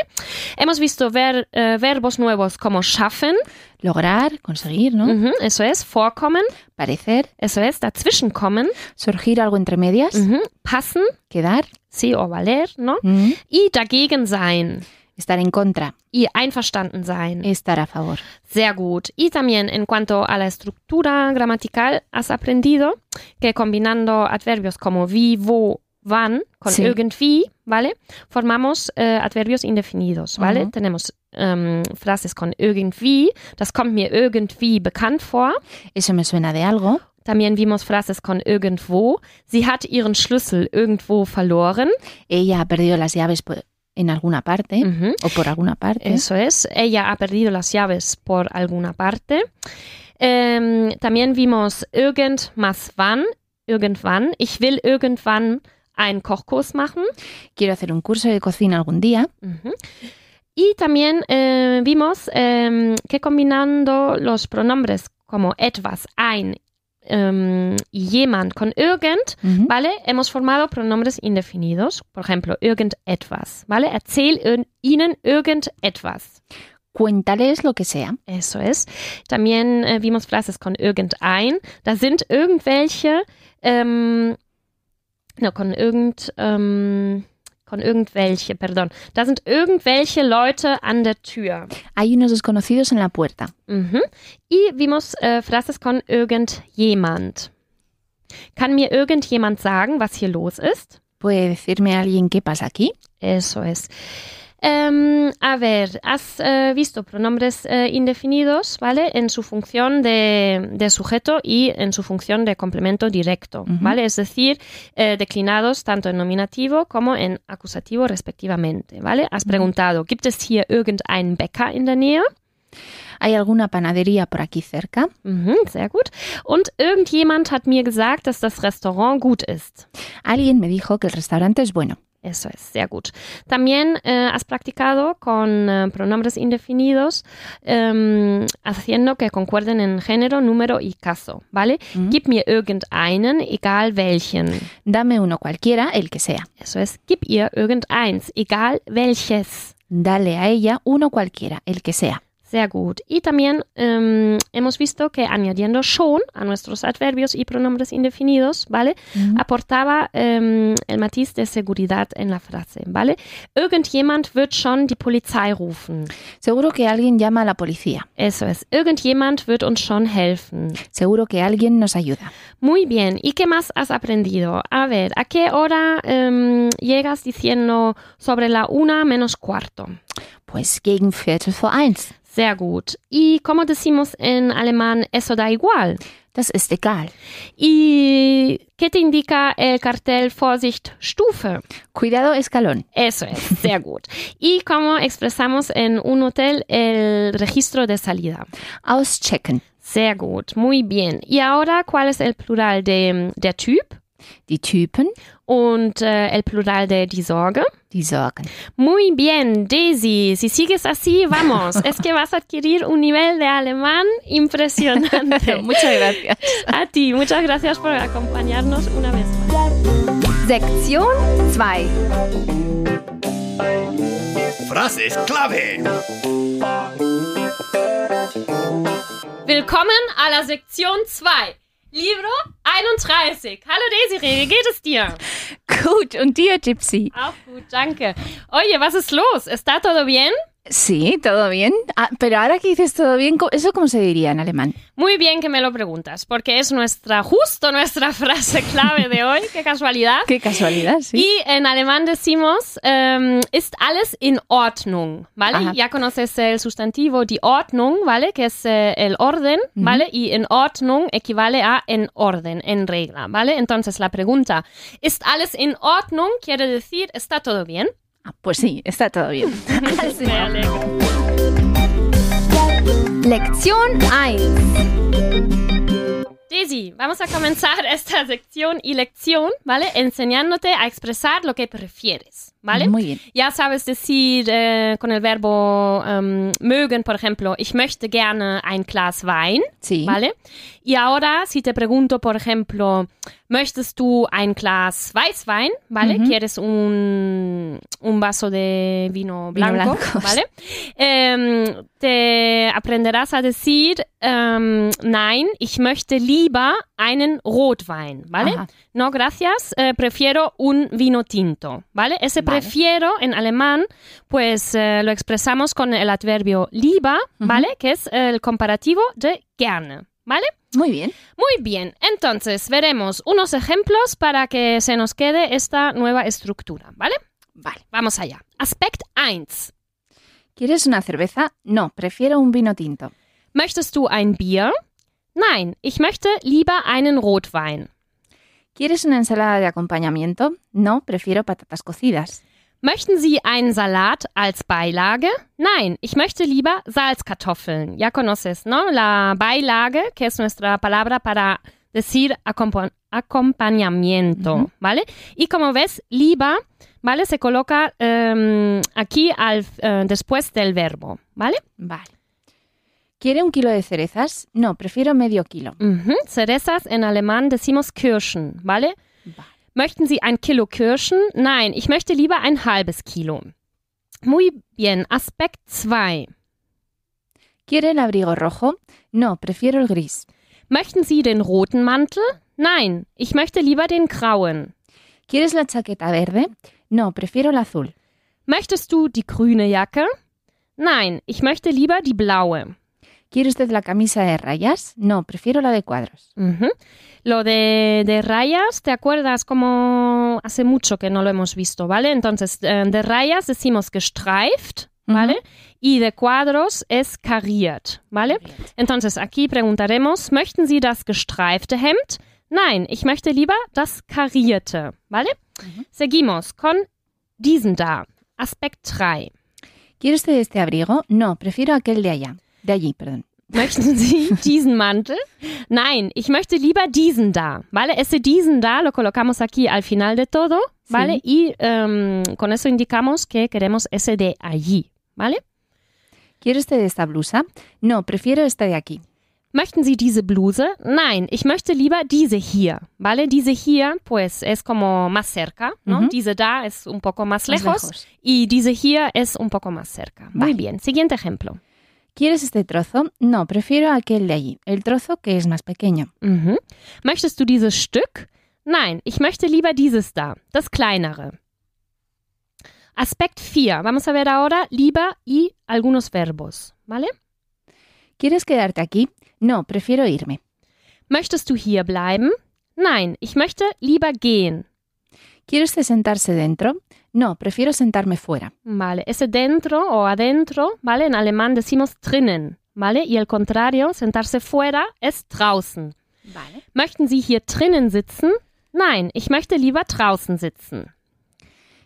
Hemos visto ver- eh, verbos nuevos como schaffen, Lograr, conseguir, ¿no? ujú, eso es, vorkommen, Parecer. eso es, dazwischenkommen, Surgir algo entre medias. ujú, passen, Quedar. sí o valer, ¿no? Y dagegen sein. Estar en contra. Y einverstanden sein. Estar a favor. Sehr gut. Y también en cuanto a la estructura gramatical, has aprendido que combinando adverbios como wie, wo, wann con Sí. irgendwie, ¿vale? Formamos äh, adverbios indefinidos, ¿vale? Ujú. Tenemos ähm, frases con irgendwie, das kommt mir irgendwie bekannt vor. Eso me suena de algo. También vimos frases con irgendwo. Sie hat ihren Schlüssel irgendwo verloren. Ella ha perdido las llaves por- en alguna parte Mhm. o por alguna parte. Eso es. Ella ha perdido las llaves por alguna parte. Ähm, también vimos irgendwas wann, irgendwann. Ich will irgendwann einen Kochkurs machen. Quiero hacer un curso de cocina algún día. Ujú. Y también eh, vimos em, que combinando los pronombres como etwas, ein em, y jemand con irgend, Ujú. ¿vale? Hemos formado pronombres indefinidos. Por ejemplo, irgendetwas, ¿vale? Erzähl ihnen irgendetwas. Cuéntales lo que sea. Eso es. También äh, vimos frases con irgendein. Da sind irgendwelche, ähm, no, con irgend, ähm, con irgendwelche, perdón. Da sind irgendwelche Leute an der Tür. Hay unos desconocidos en la puerta. Mhm. Y vimos äh, frases con irgendjemand. Kann mir irgendjemand sagen, was hier los ist? ¿Puede decirme alguien qué pasa aquí? Eso es. Em, a ver, has eh, visto pronombres eh, indefinidos, ¿vale? En su función de, de sujeto y en su función de complemento directo, Ujú. ¿vale? Es decir, eh, declinados tanto en nominativo como en acusativo respectivamente, ¿vale? Has preguntado, ¿gibt es hier irgendeinen Bäcker in der Nähe? ¿Hay alguna panadería por aquí cerca? Mhm, sehr gut. Und irgendjemand hat mir gesagt, dass das Restaurant gut ist. Alguien me dijo que el restaurante es bueno. Eso es, sehr gut. También eh, has practicado con eh, pronombres indefinidos, em, haciendo que concuerden en género, número y caso, ¿vale? Mhm. Gib mir irgendeinen, egal welchen. Dame uno cualquiera, el que sea. Eso es, gib ihr irgendeins, egal welches. Dale a ella uno cualquiera, el que sea. Sehr gut. Y también em, hemos visto que añadiendo schon a nuestros adverbios y pronombres indefinidos, ¿vale? aportaba ähm, el matiz de seguridad en la frase, ¿vale? Irgendjemand wird schon die Polizei rufen. Seguro que alguien llama a la policía. Eso es. Irgendjemand wird uns schon helfen. Seguro que alguien nos ayuda. Muy bien. ¿Y qué más has aprendido? A ver, ¿a qué hora ähm, llegas diciendo sobre la una menos cuarto? Pues gegen Viertel vor eins. Sehr gut. ¿Y cómo decimos en alemán eso da igual? Das ist egal. ¿Y qué te indica el cartel Vorsicht Stufe? Cuidado, escalón. Eso es, sehr gut. ¿Y cómo expresamos en un hotel el registro de salida? Auschecken. Sehr gut, muy bien. ¿Y ahora cuál es el plural de der Typ Die Typen, und äh, el plural de die Sorge? die sorgen. Muy bien, Daisy. Si sigues así, vamos. es que vas a adquirir un nivel de alemán impresionante. Muchas gracias. a ti, muchas gracias por acompañarnos una vez más. Sektion 2. Frases clave. Willkommen a la Sektion 2. Libro 31. Hallo Desiree, wie geht es dir? Gut, und dir, Gypsy? Auch gut, danke. Oye, was ist los? ¿Está todo bien? Sí, todo bien. Ah, pero ahora que dices todo bien, ¿cómo- ¿eso cómo se diría en alemán? Muy bien que me lo preguntas, porque es nuestra, justo nuestra frase clave de hoy. Qué casualidad. Qué casualidad, sí. Y en alemán decimos, ähm, ist alles in Ordnung, ¿vale? Ajá. Ya conoces el sustantivo die Ordnung, ¿vale? Que es eh, el orden, ¿vale? Y en Ordnung equivale a en orden, en regla, ¿vale? Entonces la pregunta, ¿ist alles in Ordnung? Quiere decir, ¿está todo bien? Pues sí, está todo bien. Lektion 1. Daisy, vamos a comenzar esta sección y lección, ¿vale? Enseñándote a expresar lo que prefieres, ¿vale? Muy bien. Ya sabes decir eh, con el verbo ähm, mögen, por ejemplo, ich möchte gerne ein Glas Wein, Sí. ¿vale? Y ahora, si te pregunto, por ejemplo, ¿möchtest du ein Glas Weißwein, ¿vale? Ujú. ¿Quieres un, un vaso de vino Vino blanco, blanco. ¿vale? Em, te aprenderás a decir, ähm, nein, ich möchte lieber einen Rotwein, ¿vale? Ajá. No, gracias, eh, prefiero un vino tinto, ¿vale? Ese Vale. prefiero en alemán, pues eh, lo expresamos con el adverbio lieber, ¿vale? Que es el comparativo de gerne, ¿vale? Muy bien. Muy bien, entonces veremos unos ejemplos para que se nos quede esta nueva estructura, ¿vale? Vale. Vamos allá. Aspekt 1. ¿Quieres una cerveza? No, prefiero un vino tinto. Möchtest du ein Bier? Nein, ich möchte lieber einen Rotwein. ¿Quieres una ensalada de acompañamiento? No, prefiero patatas cocidas. Möchten Sie einen Salat als Beilage? Nein, ich möchte lieber Salzkartoffeln. Ya conoces, ¿no? La beilage, que es nuestra palabra para decir acompa- acompañamiento, ¿vale? Y como ves, lieber, ¿vale? Se coloca em, aquí al, eh, después del verbo, ¿vale? Vale. ¿Quiere un kilo de cerezas? No, prefiero medio kilo. Mhm. Cerezas en alemán decimos Kirschen, ¿vale? Vale. Möchten Sie ein Kilo Kirschen? Nein, ich möchte lieber ein halbes Kilo. Muy bien, Aspekt 2. ¿Quiere el abrigo rojo? No, prefiero el gris. Möchten Sie den roten Mantel? Nein, ich möchte lieber den grauen. ¿Quieres la chaqueta verde? No, prefiero el azul. Möchtest du die grüne Jacke? Nein, ich möchte lieber die blaue. ¿Quiere usted la camisa de rayas? No, prefiero la de cuadros. Lo de, de rayas, ¿te acuerdas? Como hace mucho que no lo hemos visto, ¿vale? Entonces, eh, de rayas decimos gestreift, ¿vale? Y de cuadros es kariert, ¿vale? Entonces, aquí preguntaremos, ¿möchten Sie das gestreifte Hemd? Nein, ich möchte lieber das karierte, ¿vale? Seguimos con diesen da. Aspekt 3. ¿Quiere usted este abrigo? No, prefiero aquel de allá. De allí, perdón. Möchten Sie diesen Mantel? Nein, ich möchte lieber diesen da, ¿vale? Ese diesen da lo colocamos aquí al final de todo, ¿vale? Y em, con eso indicamos que queremos ese de allí, ¿vale? ¿Quiere usted esta blusa? No, prefiero esta de aquí. Möchten Sie diese Bluse? Nein, ich möchte lieber diese hier, ¿vale? Diese hier, pues es como más cerca, ¿no? Ujú. Diese da es un poco más, Más lejos, lejos. y diese hier es un poco más cerca. Muy Vale. bien, siguiente ejemplo. ¿Quieres este trozo? No, prefiero aquel de allí. El trozo que es más pequeño. Mhm. Möchtest du dieses Stück? Nein, ich möchte lieber dieses da, das kleinere. Aspekt 4. Vamos a ver ahora lieber y algunos verbos, ¿vale? ¿Quieres quedarte aquí? No, prefiero irme. Möchtest du hier bleiben? Nein, ich möchte lieber gehen. ¿Quiere usted sentarse dentro? No, prefiero sentarme fuera. Vale, ese dentro o adentro, ¿vale? En alemán decimos drinnen, ¿vale? Y el contrario, sentarse fuera, es draußen. Vale. Möchten Sie hier drinnen sitzen? Nein, ich möchte lieber draußen sitzen.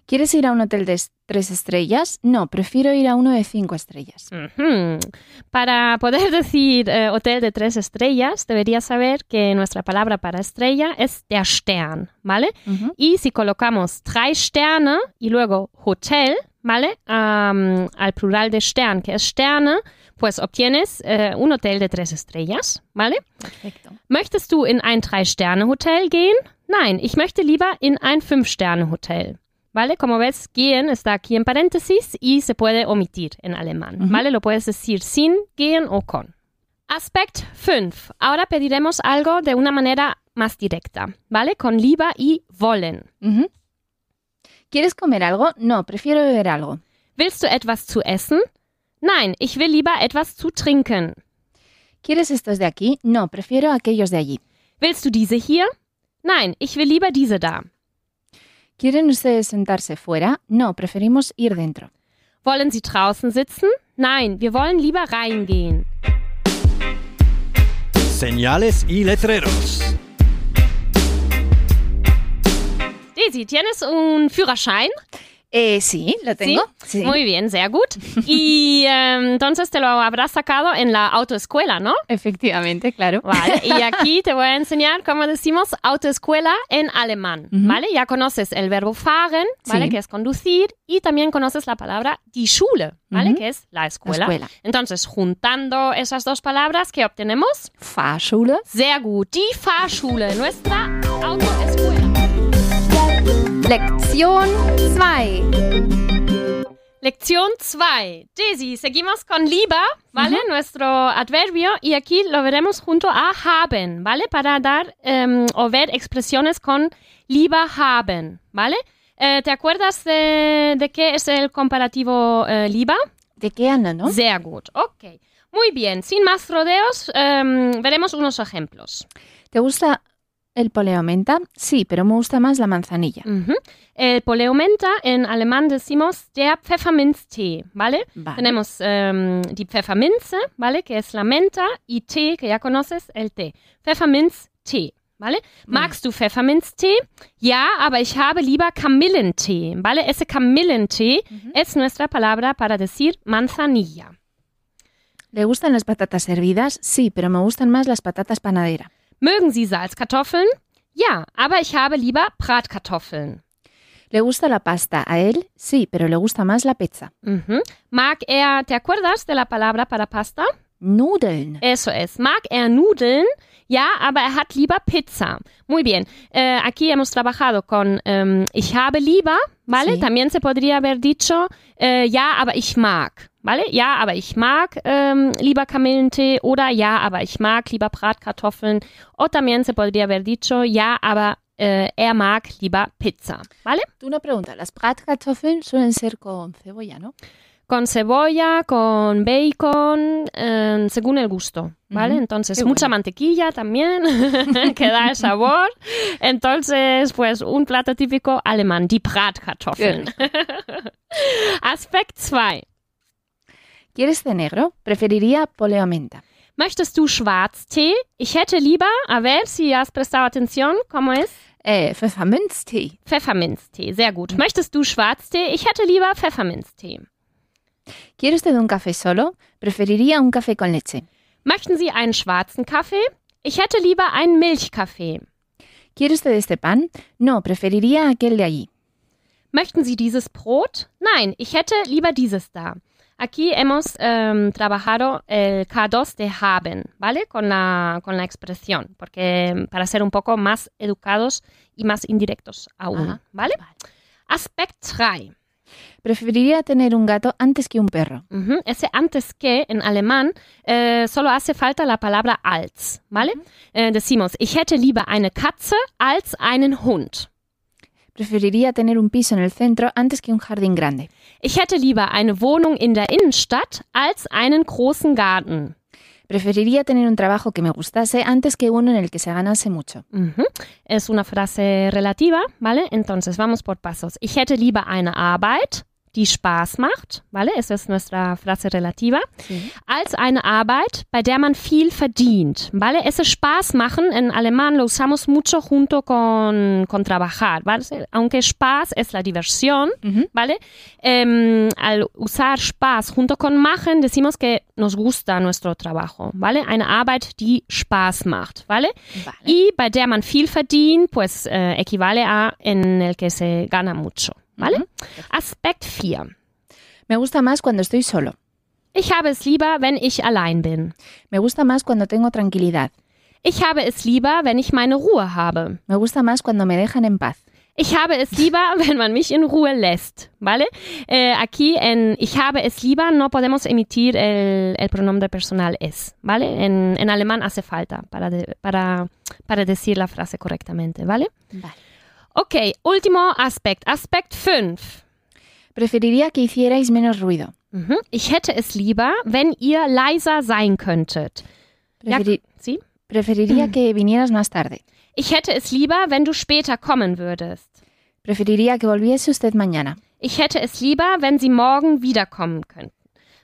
¿Quieres ir a un hotel de tres estrellas? No, prefiero ir a uno de cinco estrellas. Para poder decir eh, hotel de tres estrellas, deberías saber que nuestra palabra para estrella es der Stern, ¿vale? Y si colocamos drei Sterne y luego hotel, ¿vale? Al plural de Stern, que es Sterne, pues obtienes eh, un hotel de tres estrellas, ¿vale? Perfecto. Möchtest du in ein Drei-Sterne-Hotel gehen? Nein, ich möchte lieber in ein Fünf-Sterne-Hotel. ¿Vale? Como ves, gehen está aquí en paréntesis y se puede omitir en alemán. ¿Vale? Lo puedes decir sin, gehen o con. Aspekt 5. Ahora pediremos algo de una manera más directa. ¿Vale? Con lieber y wollen. Ujú. ¿Quieres comer algo? No, prefiero beber algo. Willst du etwas zu essen? Nein, ich will lieber etwas zu trinken. ¿Quieres estos de aquí? No, prefiero aquellos de allí. Willst du diese hier? Nein, ich will lieber diese da. ¿Quieren ustedes sentarse fuera? No, preferimos ir dentro. Wollen Sie draußen sitzen? Nein, wir wollen lieber reingehen. Señales y letreros. Daisy, ¿tienes un Führerschein? Eh, sí, lo tengo. Sí. Muy bien, sehr gut. Y em, entonces te lo habrás sacado en la autoescuela, ¿no? Efectivamente, claro. Vale, y aquí te voy a enseñar cómo decimos autoescuela en alemán, Ujú. ¿vale? Ya conoces el verbo fahren, ¿vale? Sí. Que es conducir, y también conoces la palabra die Schule, ¿vale? Que es la La escuela. escuela. Entonces, juntando esas dos palabras, ¿qué obtenemos? Fahrschule. Sehr gut, die Fahrschule, nuestra autoescuela. Lektion 2. Lección 2. Daisy, seguimos con lieber, ¿vale? Nuestro adverbio y aquí lo veremos junto a haben, ¿vale? Para dar em, o ver expresiones con lieber haben, ¿vale? Eh, ¿Te acuerdas de, de qué es el comparativo eh, lieber? ¿De anda, no? Sehr gut, ok. Muy bien, sin más rodeos, em, veremos unos ejemplos. ¿Te gusta el poleo menta? Sí, pero me gusta más la manzanilla. El poleo menta, en alemán decimos der Pfefferminztee, ¿vale? Vale. Tenemos ähm, die Pfefferminze, ¿vale? Que es la menta y té, que ya conoces, el té. Pfefferminztee, ¿vale? Magst du Pfefferminztee? Ja, aber ich habe lieber Kamillentee, ¿vale? Ese Kamillentee es nuestra palabra para decir manzanilla. ¿Le gustan las patatas hervidas? Sí, pero me gustan más las patatas panadera. Mögen Sie Salzkartoffeln? Ja, aber ich habe lieber Bratkartoffeln. ¿Le gusta la pasta a él? Sí, pero le gusta más la pizza. Mhm. Mag er, ¿te acuerdas de la palabra para pasta? Nudeln. Eso es. Mag er Nudeln? Ja, aber er hat lieber Pizza. Muy bien. Eh, aquí hemos trabajado con ähm, ich habe lieber, ¿vale? Sí. También se podría haber dicho äh, ja, aber ich mag, ¿vale? Ja, aber ich mag ähm, lieber Kamillentee oder ja, aber ich mag lieber Bratkartoffeln. O también se podría haber dicho ja, aber äh, er mag lieber Pizza, ¿vale? Una pregunta. Las Bratkartoffeln suelen ser con cebolla, ¿no? Con cebolla, con bacon, eh, según el gusto, ¿vale? Ujú, Entonces, qué mucha bueno. mantequilla también, que da el sabor. Entonces, pues un plato típico alemán, die Bratkartoffeln. Aspekt 2. ¿Quieres té negro? Preferiría poleo menta. Möchtest du Schwarztee? Ich hätte lieber, a ver si has prestado atención, ¿cómo es? Eh, Pfefferminztee. Pfefferminztee, sehr gut. Möchtest du Schwarztee? Ich hätte lieber Pfefferminztee. ¿Quiere usted un café solo? Preferiría un café con leche. Möchten Sie einen schwarzen Kaffee? Ich hätte lieber einen Milchkaffee. ¿Quiere usted este pan? No, preferiría aquel de allí. Möchten Sie dieses Brot? Nein, ich hätte lieber dieses da. Aquí hemos em, trabajado el K2 de haben, ¿vale? Con la, con la expresión, porque em, para ser un poco más educados y más indirectos aún, Ajá, ¿vale? Aspekt 3. Preferiría tener un gato antes que un perro. Ese antes que en alemán eh, solo hace falta la palabra als, ¿vale? Eh, decimos, ich hätte lieber eine Katze als einen Hund. Preferiría tener un piso en el centro antes que un jardín grande. Ich hätte lieber eine Wohnung in der Innenstadt als einen großen Garten. Preferiría tener un trabajo que me gustase antes que uno en el que se ganase mucho. Es una frase relativa, ¿vale? Entonces vamos por pasos. Ich hätte lieber eine Arbeit, die Spaß macht, ¿vale? Esa es nuestra frase relativa, als eine Arbeit, bei der man viel verdient, ¿vale? Ese Spaß machen en alemán lo usamos mucho junto con, con trabajar, ¿vale? Aunque Spaß es la diversión, Ujú. ¿vale? Em, al usar Spaß junto con machen decimos que nos gusta nuestro trabajo, ¿vale? Eine Arbeit, die Spaß macht, ¿vale? Vale. Y bei der man viel verdient, pues eh, equivale a en el que se gana mucho, ¿vale? Ujú. Aspekt 4. Me gusta más cuando estoy solo. Ich habe es lieber, wenn ich allein bin. Me gusta más cuando tengo tranquilidad. Ich habe es lieber, wenn ich meine Ruhe habe. Me gusta más cuando me dejan en paz. Ich habe es lieber, wenn man mich in Ruhe lässt, ¿vale? Eh, aquí en ich habe es lieber no podemos emitir el, el pronombre personal es, ¿vale? En, en alemán hace falta para, de- para, para decir la frase correctamente, ¿vale? Vale. Ok, último aspekt, Aspekt 5. Preferiría que hicierais menos ruido. Mhm. Ich hätte es lieber, wenn ihr leiser sein könntet. Ja, Preferi- ¿sí? Preferiría que vinieras más tarde. Ich hätte es lieber, wenn du später kommen würdest. Preferiría que volviese usted mañana. Ich hätte es lieber, wenn sie morgen wiederkommen könnten.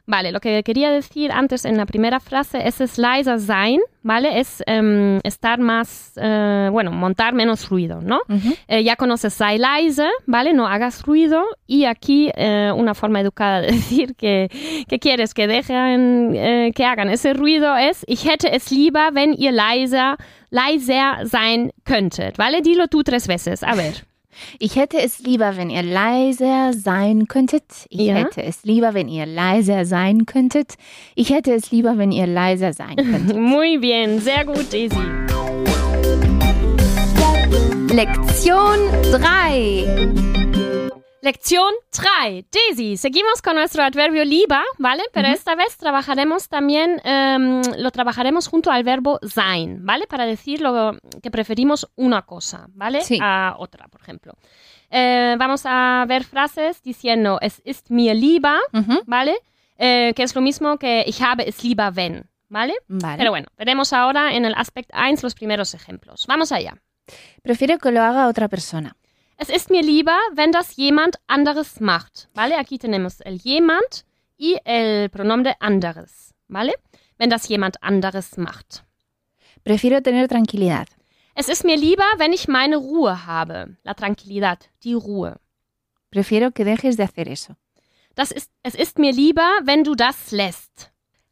Vale, lo que quería decir antes en la primera frase es leiser sein, ¿vale? Es em, estar más, eh, bueno, montar menos ruido, ¿no? Ujú. Eh, ya conoces sei leise, ¿vale? No hagas ruido. Y aquí eh, una forma educada de decir que, que quieres que dejen, eh, que hagan ese ruido es, ich hätte es lieber, wenn ihr leiser, leiser sein könntet, ¿vale? Dilo tú tres veces, a ver. Ich hätte es lieber, wenn ihr leiser sein könntet. Ich Ja. hätte es lieber, wenn ihr leiser sein könntet. Ich hätte es lieber, wenn ihr leiser sein könntet. Muy bien, sehr gut, Daisy. Lección 3. Lección 3. Daisy, seguimos con nuestro adverbio lieber, ¿vale? Pero esta vez trabajaremos también, em, lo trabajaremos junto al verbo sein, ¿vale? Para decir lo que preferimos una cosa, ¿vale? Sí. A otra, por ejemplo. Eh, vamos a ver frases diciendo, es ist mir lieber, Ujú. ¿vale? Eh, que es lo mismo que ich habe es lieber wenn, ¿vale? Vale. Pero bueno, veremos ahora en el aspect 1 los primeros ejemplos. Vamos allá. Prefiero que lo haga otra persona. Es ist mir lieber, wenn das jemand anderes macht. ¿Vale? Aquí tenemos el jemand y el pronombre anderes. ¿Vale? Wenn das jemand anderes macht. Prefiero tener tranquilidad. Es ist mir lieber, wenn ich meine Ruhe habe. La tranquilidad, die Ruhe. Prefiero que dejes de hacer eso. Das ist, es ist mir lieber, wenn du das lässt.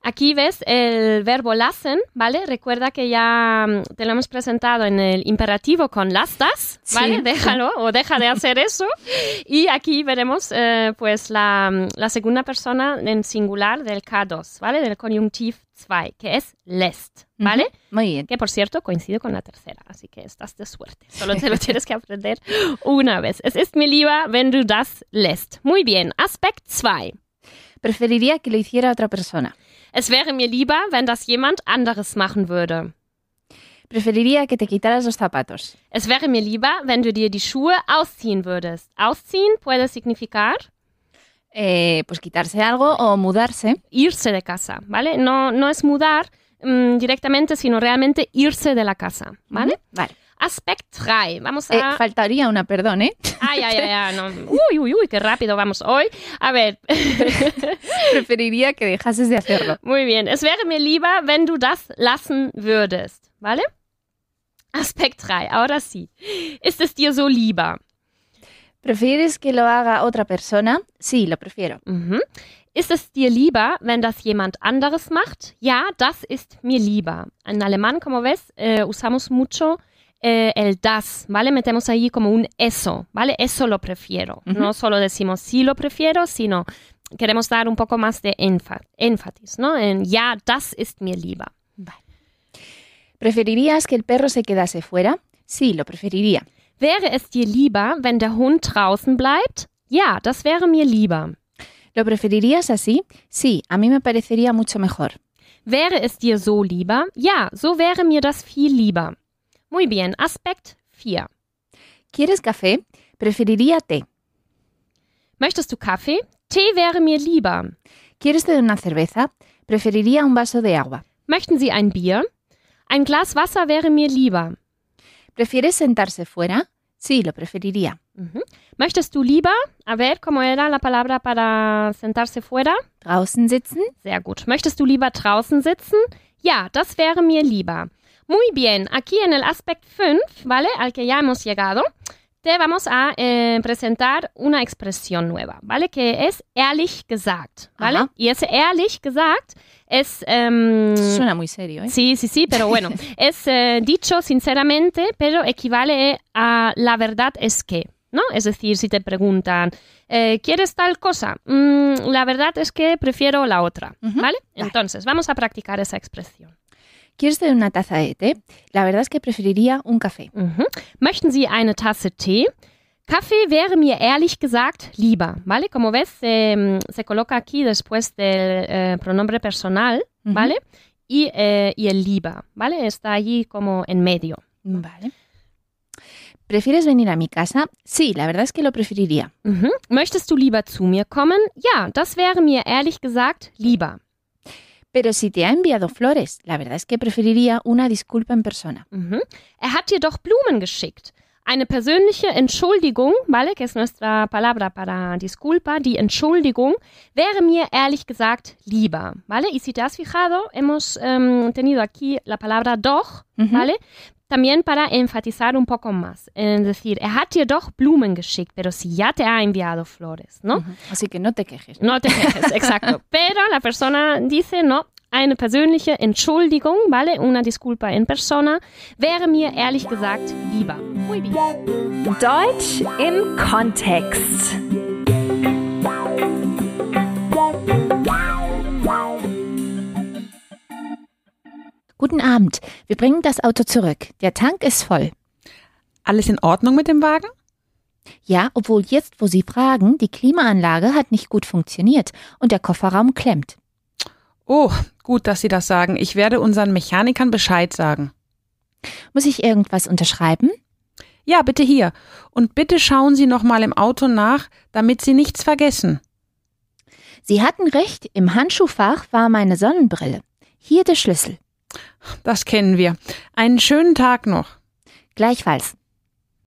Aquí ves el verbo lassen, ¿vale? Recuerda que ya mm, te lo hemos presentado en el imperativo con las das, ¿vale? Sí. Déjalo o deja de hacer eso. Y aquí veremos eh, pues la, mm, la segunda persona en singular del K2, ¿vale? Del conjuntiv 2, que es lässt, ¿vale? Ujú, Muy bien. Que por cierto coincide con la tercera, así que estás de suerte. Solo te lo tienes que aprender una vez. Es ist mir lieber, wenn du das lässt. Muy bien. Aspekt 2. Preferiría que lo hiciera otra persona. Es wäre mir lieber, wenn das jemand anderes machen würde. Preferiría que te quitaras los zapatos. Es wäre mir lieber, wenn du dir die Schuhe ausziehen würdest. Ausziehen puede significar Eh, pues quitarse algo o mudarse. irse de casa, ¿vale? No, no es mudar mm, directamente, sino realmente irse de la casa, ¿vale? Vale. Aspekt 3. Vamos Eh, a... faltaría una, perdón, ¿eh? Ay, ay, ay, ay, no. Uy, uy, uy, qué rápido vamos hoy. A ver, Preferiría que dejases de hacerlo. Muy bien. Es wäre mir lieber, wenn du das lassen würdest. ¿Vale? Aspekt 3. Ahora sí. Ist es dir so lieber? ¿Prefieres que lo haga otra persona? Sí, lo prefiero. Mhm. Ist es dir lieber, wenn das jemand anderes macht? Ja, das ist mir lieber. En alemán, como ves, eh, usamos mucho eh, el das, ¿vale? Metemos ahí como un eso, ¿vale? Eso lo prefiero. No solo decimos sí lo prefiero, sino queremos dar un poco más de énfa- énfasis, ¿no? En ja, das ist mir lieber. ¿Preferirías que el perro se quedase fuera? Sí, lo preferiría. Wäre es dir lieber, wenn der Hund draußen bleibt? Ja, das wäre mir lieber. ¿Lo preferirías así? Sí, a mí me parecería mucho mejor. Wäre es dir so lieber? Ja, so wäre mir das viel lieber. Muy bien, Aspekt 4. ¿Quieres café? Preferiría té. Möchtest du Kaffee? Tee wäre mir lieber. ¿Quieres de una cerveza? Preferiría un vaso de agua. Möchten Sie ein Bier? Ein Glas Wasser wäre mir lieber. ¿Prefieres sentarse fuera? Sí, lo preferiría. Mhm. Möchtest du lieber? A ver, ¿cómo era la palabra para sentarse fuera? ¿Draußen sitzen? Sehr gut. Möchtest du lieber draußen sitzen? Ja, das wäre mir lieber. Muy bien. Aquí en el Aspekt 5, ¿vale? Al que ya hemos llegado, te vamos a eh, presentar una expresión nueva, ¿vale? Que es ehrlich gesagt, ¿vale? Ajá. Y ese ehrlich gesagt es... em, Suena muy serio, ¿eh? Sí, sí, sí, pero bueno, es eh, dicho sinceramente, pero equivale a la verdad es que, ¿no? Es decir, si te preguntan, eh, ¿quieres tal cosa? Mm, la verdad es que prefiero la otra, vale. Entonces, vamos a practicar esa expresión. ¿Quieres de una taza de té? La verdad es que preferiría un café. Mhm. Möchten Sie eine Tasse Tee? Kaffee wäre mir ehrlich gesagt lieber, ¿vale? Como ves, se, se coloca aquí después del eh, pronombre personal. ¿vale? Y, eh, y el lieber, ¿vale? Está allí como en medio. Vale. ¿Prefieres venir a mi casa? Sí, la verdad es que lo preferiría. Mhm. Möchtest du lieber zu mir kommen? Ja, das wäre mir ehrlich gesagt lieber. Pero si te ha enviado flores, la verdad es que preferiría una disculpa en persona. Mhm. Er hat dir doch Blumen geschickt. Eine persönliche Entschuldigung, ¿vale? Que es nuestra palabra para disculpa, die Entschuldigung, wäre mir ehrlich gesagt lieber, ¿vale? Y si te has fijado, hemos em, tenido aquí la palabra doch, Ujú. ¿vale? También para enfatizar un poco más. Es decir, er hat dir doch Blumen geschickt, pero si ya te ha enviado flores, ¿no? Ujú. Así que no te quejes. No te quejes, exacto. Pero la persona dice, no, eine persönliche Entschuldigung, ¿vale? Una disculpa en persona, wäre mir ehrlich gesagt lieber. Muy bien. Deutsch im Kontext. Guten Abend. Wir bringen das Auto zurück. Der Tank ist voll. Alles in Ordnung mit dem Wagen? Ja, obwohl jetzt, wo Sie fragen, die Klimaanlage hat nicht gut funktioniert und der Kofferraum klemmt. Oh, gut, dass Sie das sagen. Ich werde unseren Mechanikern Bescheid sagen. Muss ich irgendwas unterschreiben? Ja, bitte hier. Und bitte schauen Sie noch mal im Auto nach, damit Sie nichts vergessen. Sie hatten recht, im Handschuhfach war meine Sonnenbrille. Hier der Schlüssel. Das kennen wir. Einen schönen Tag noch. Gleichfalls.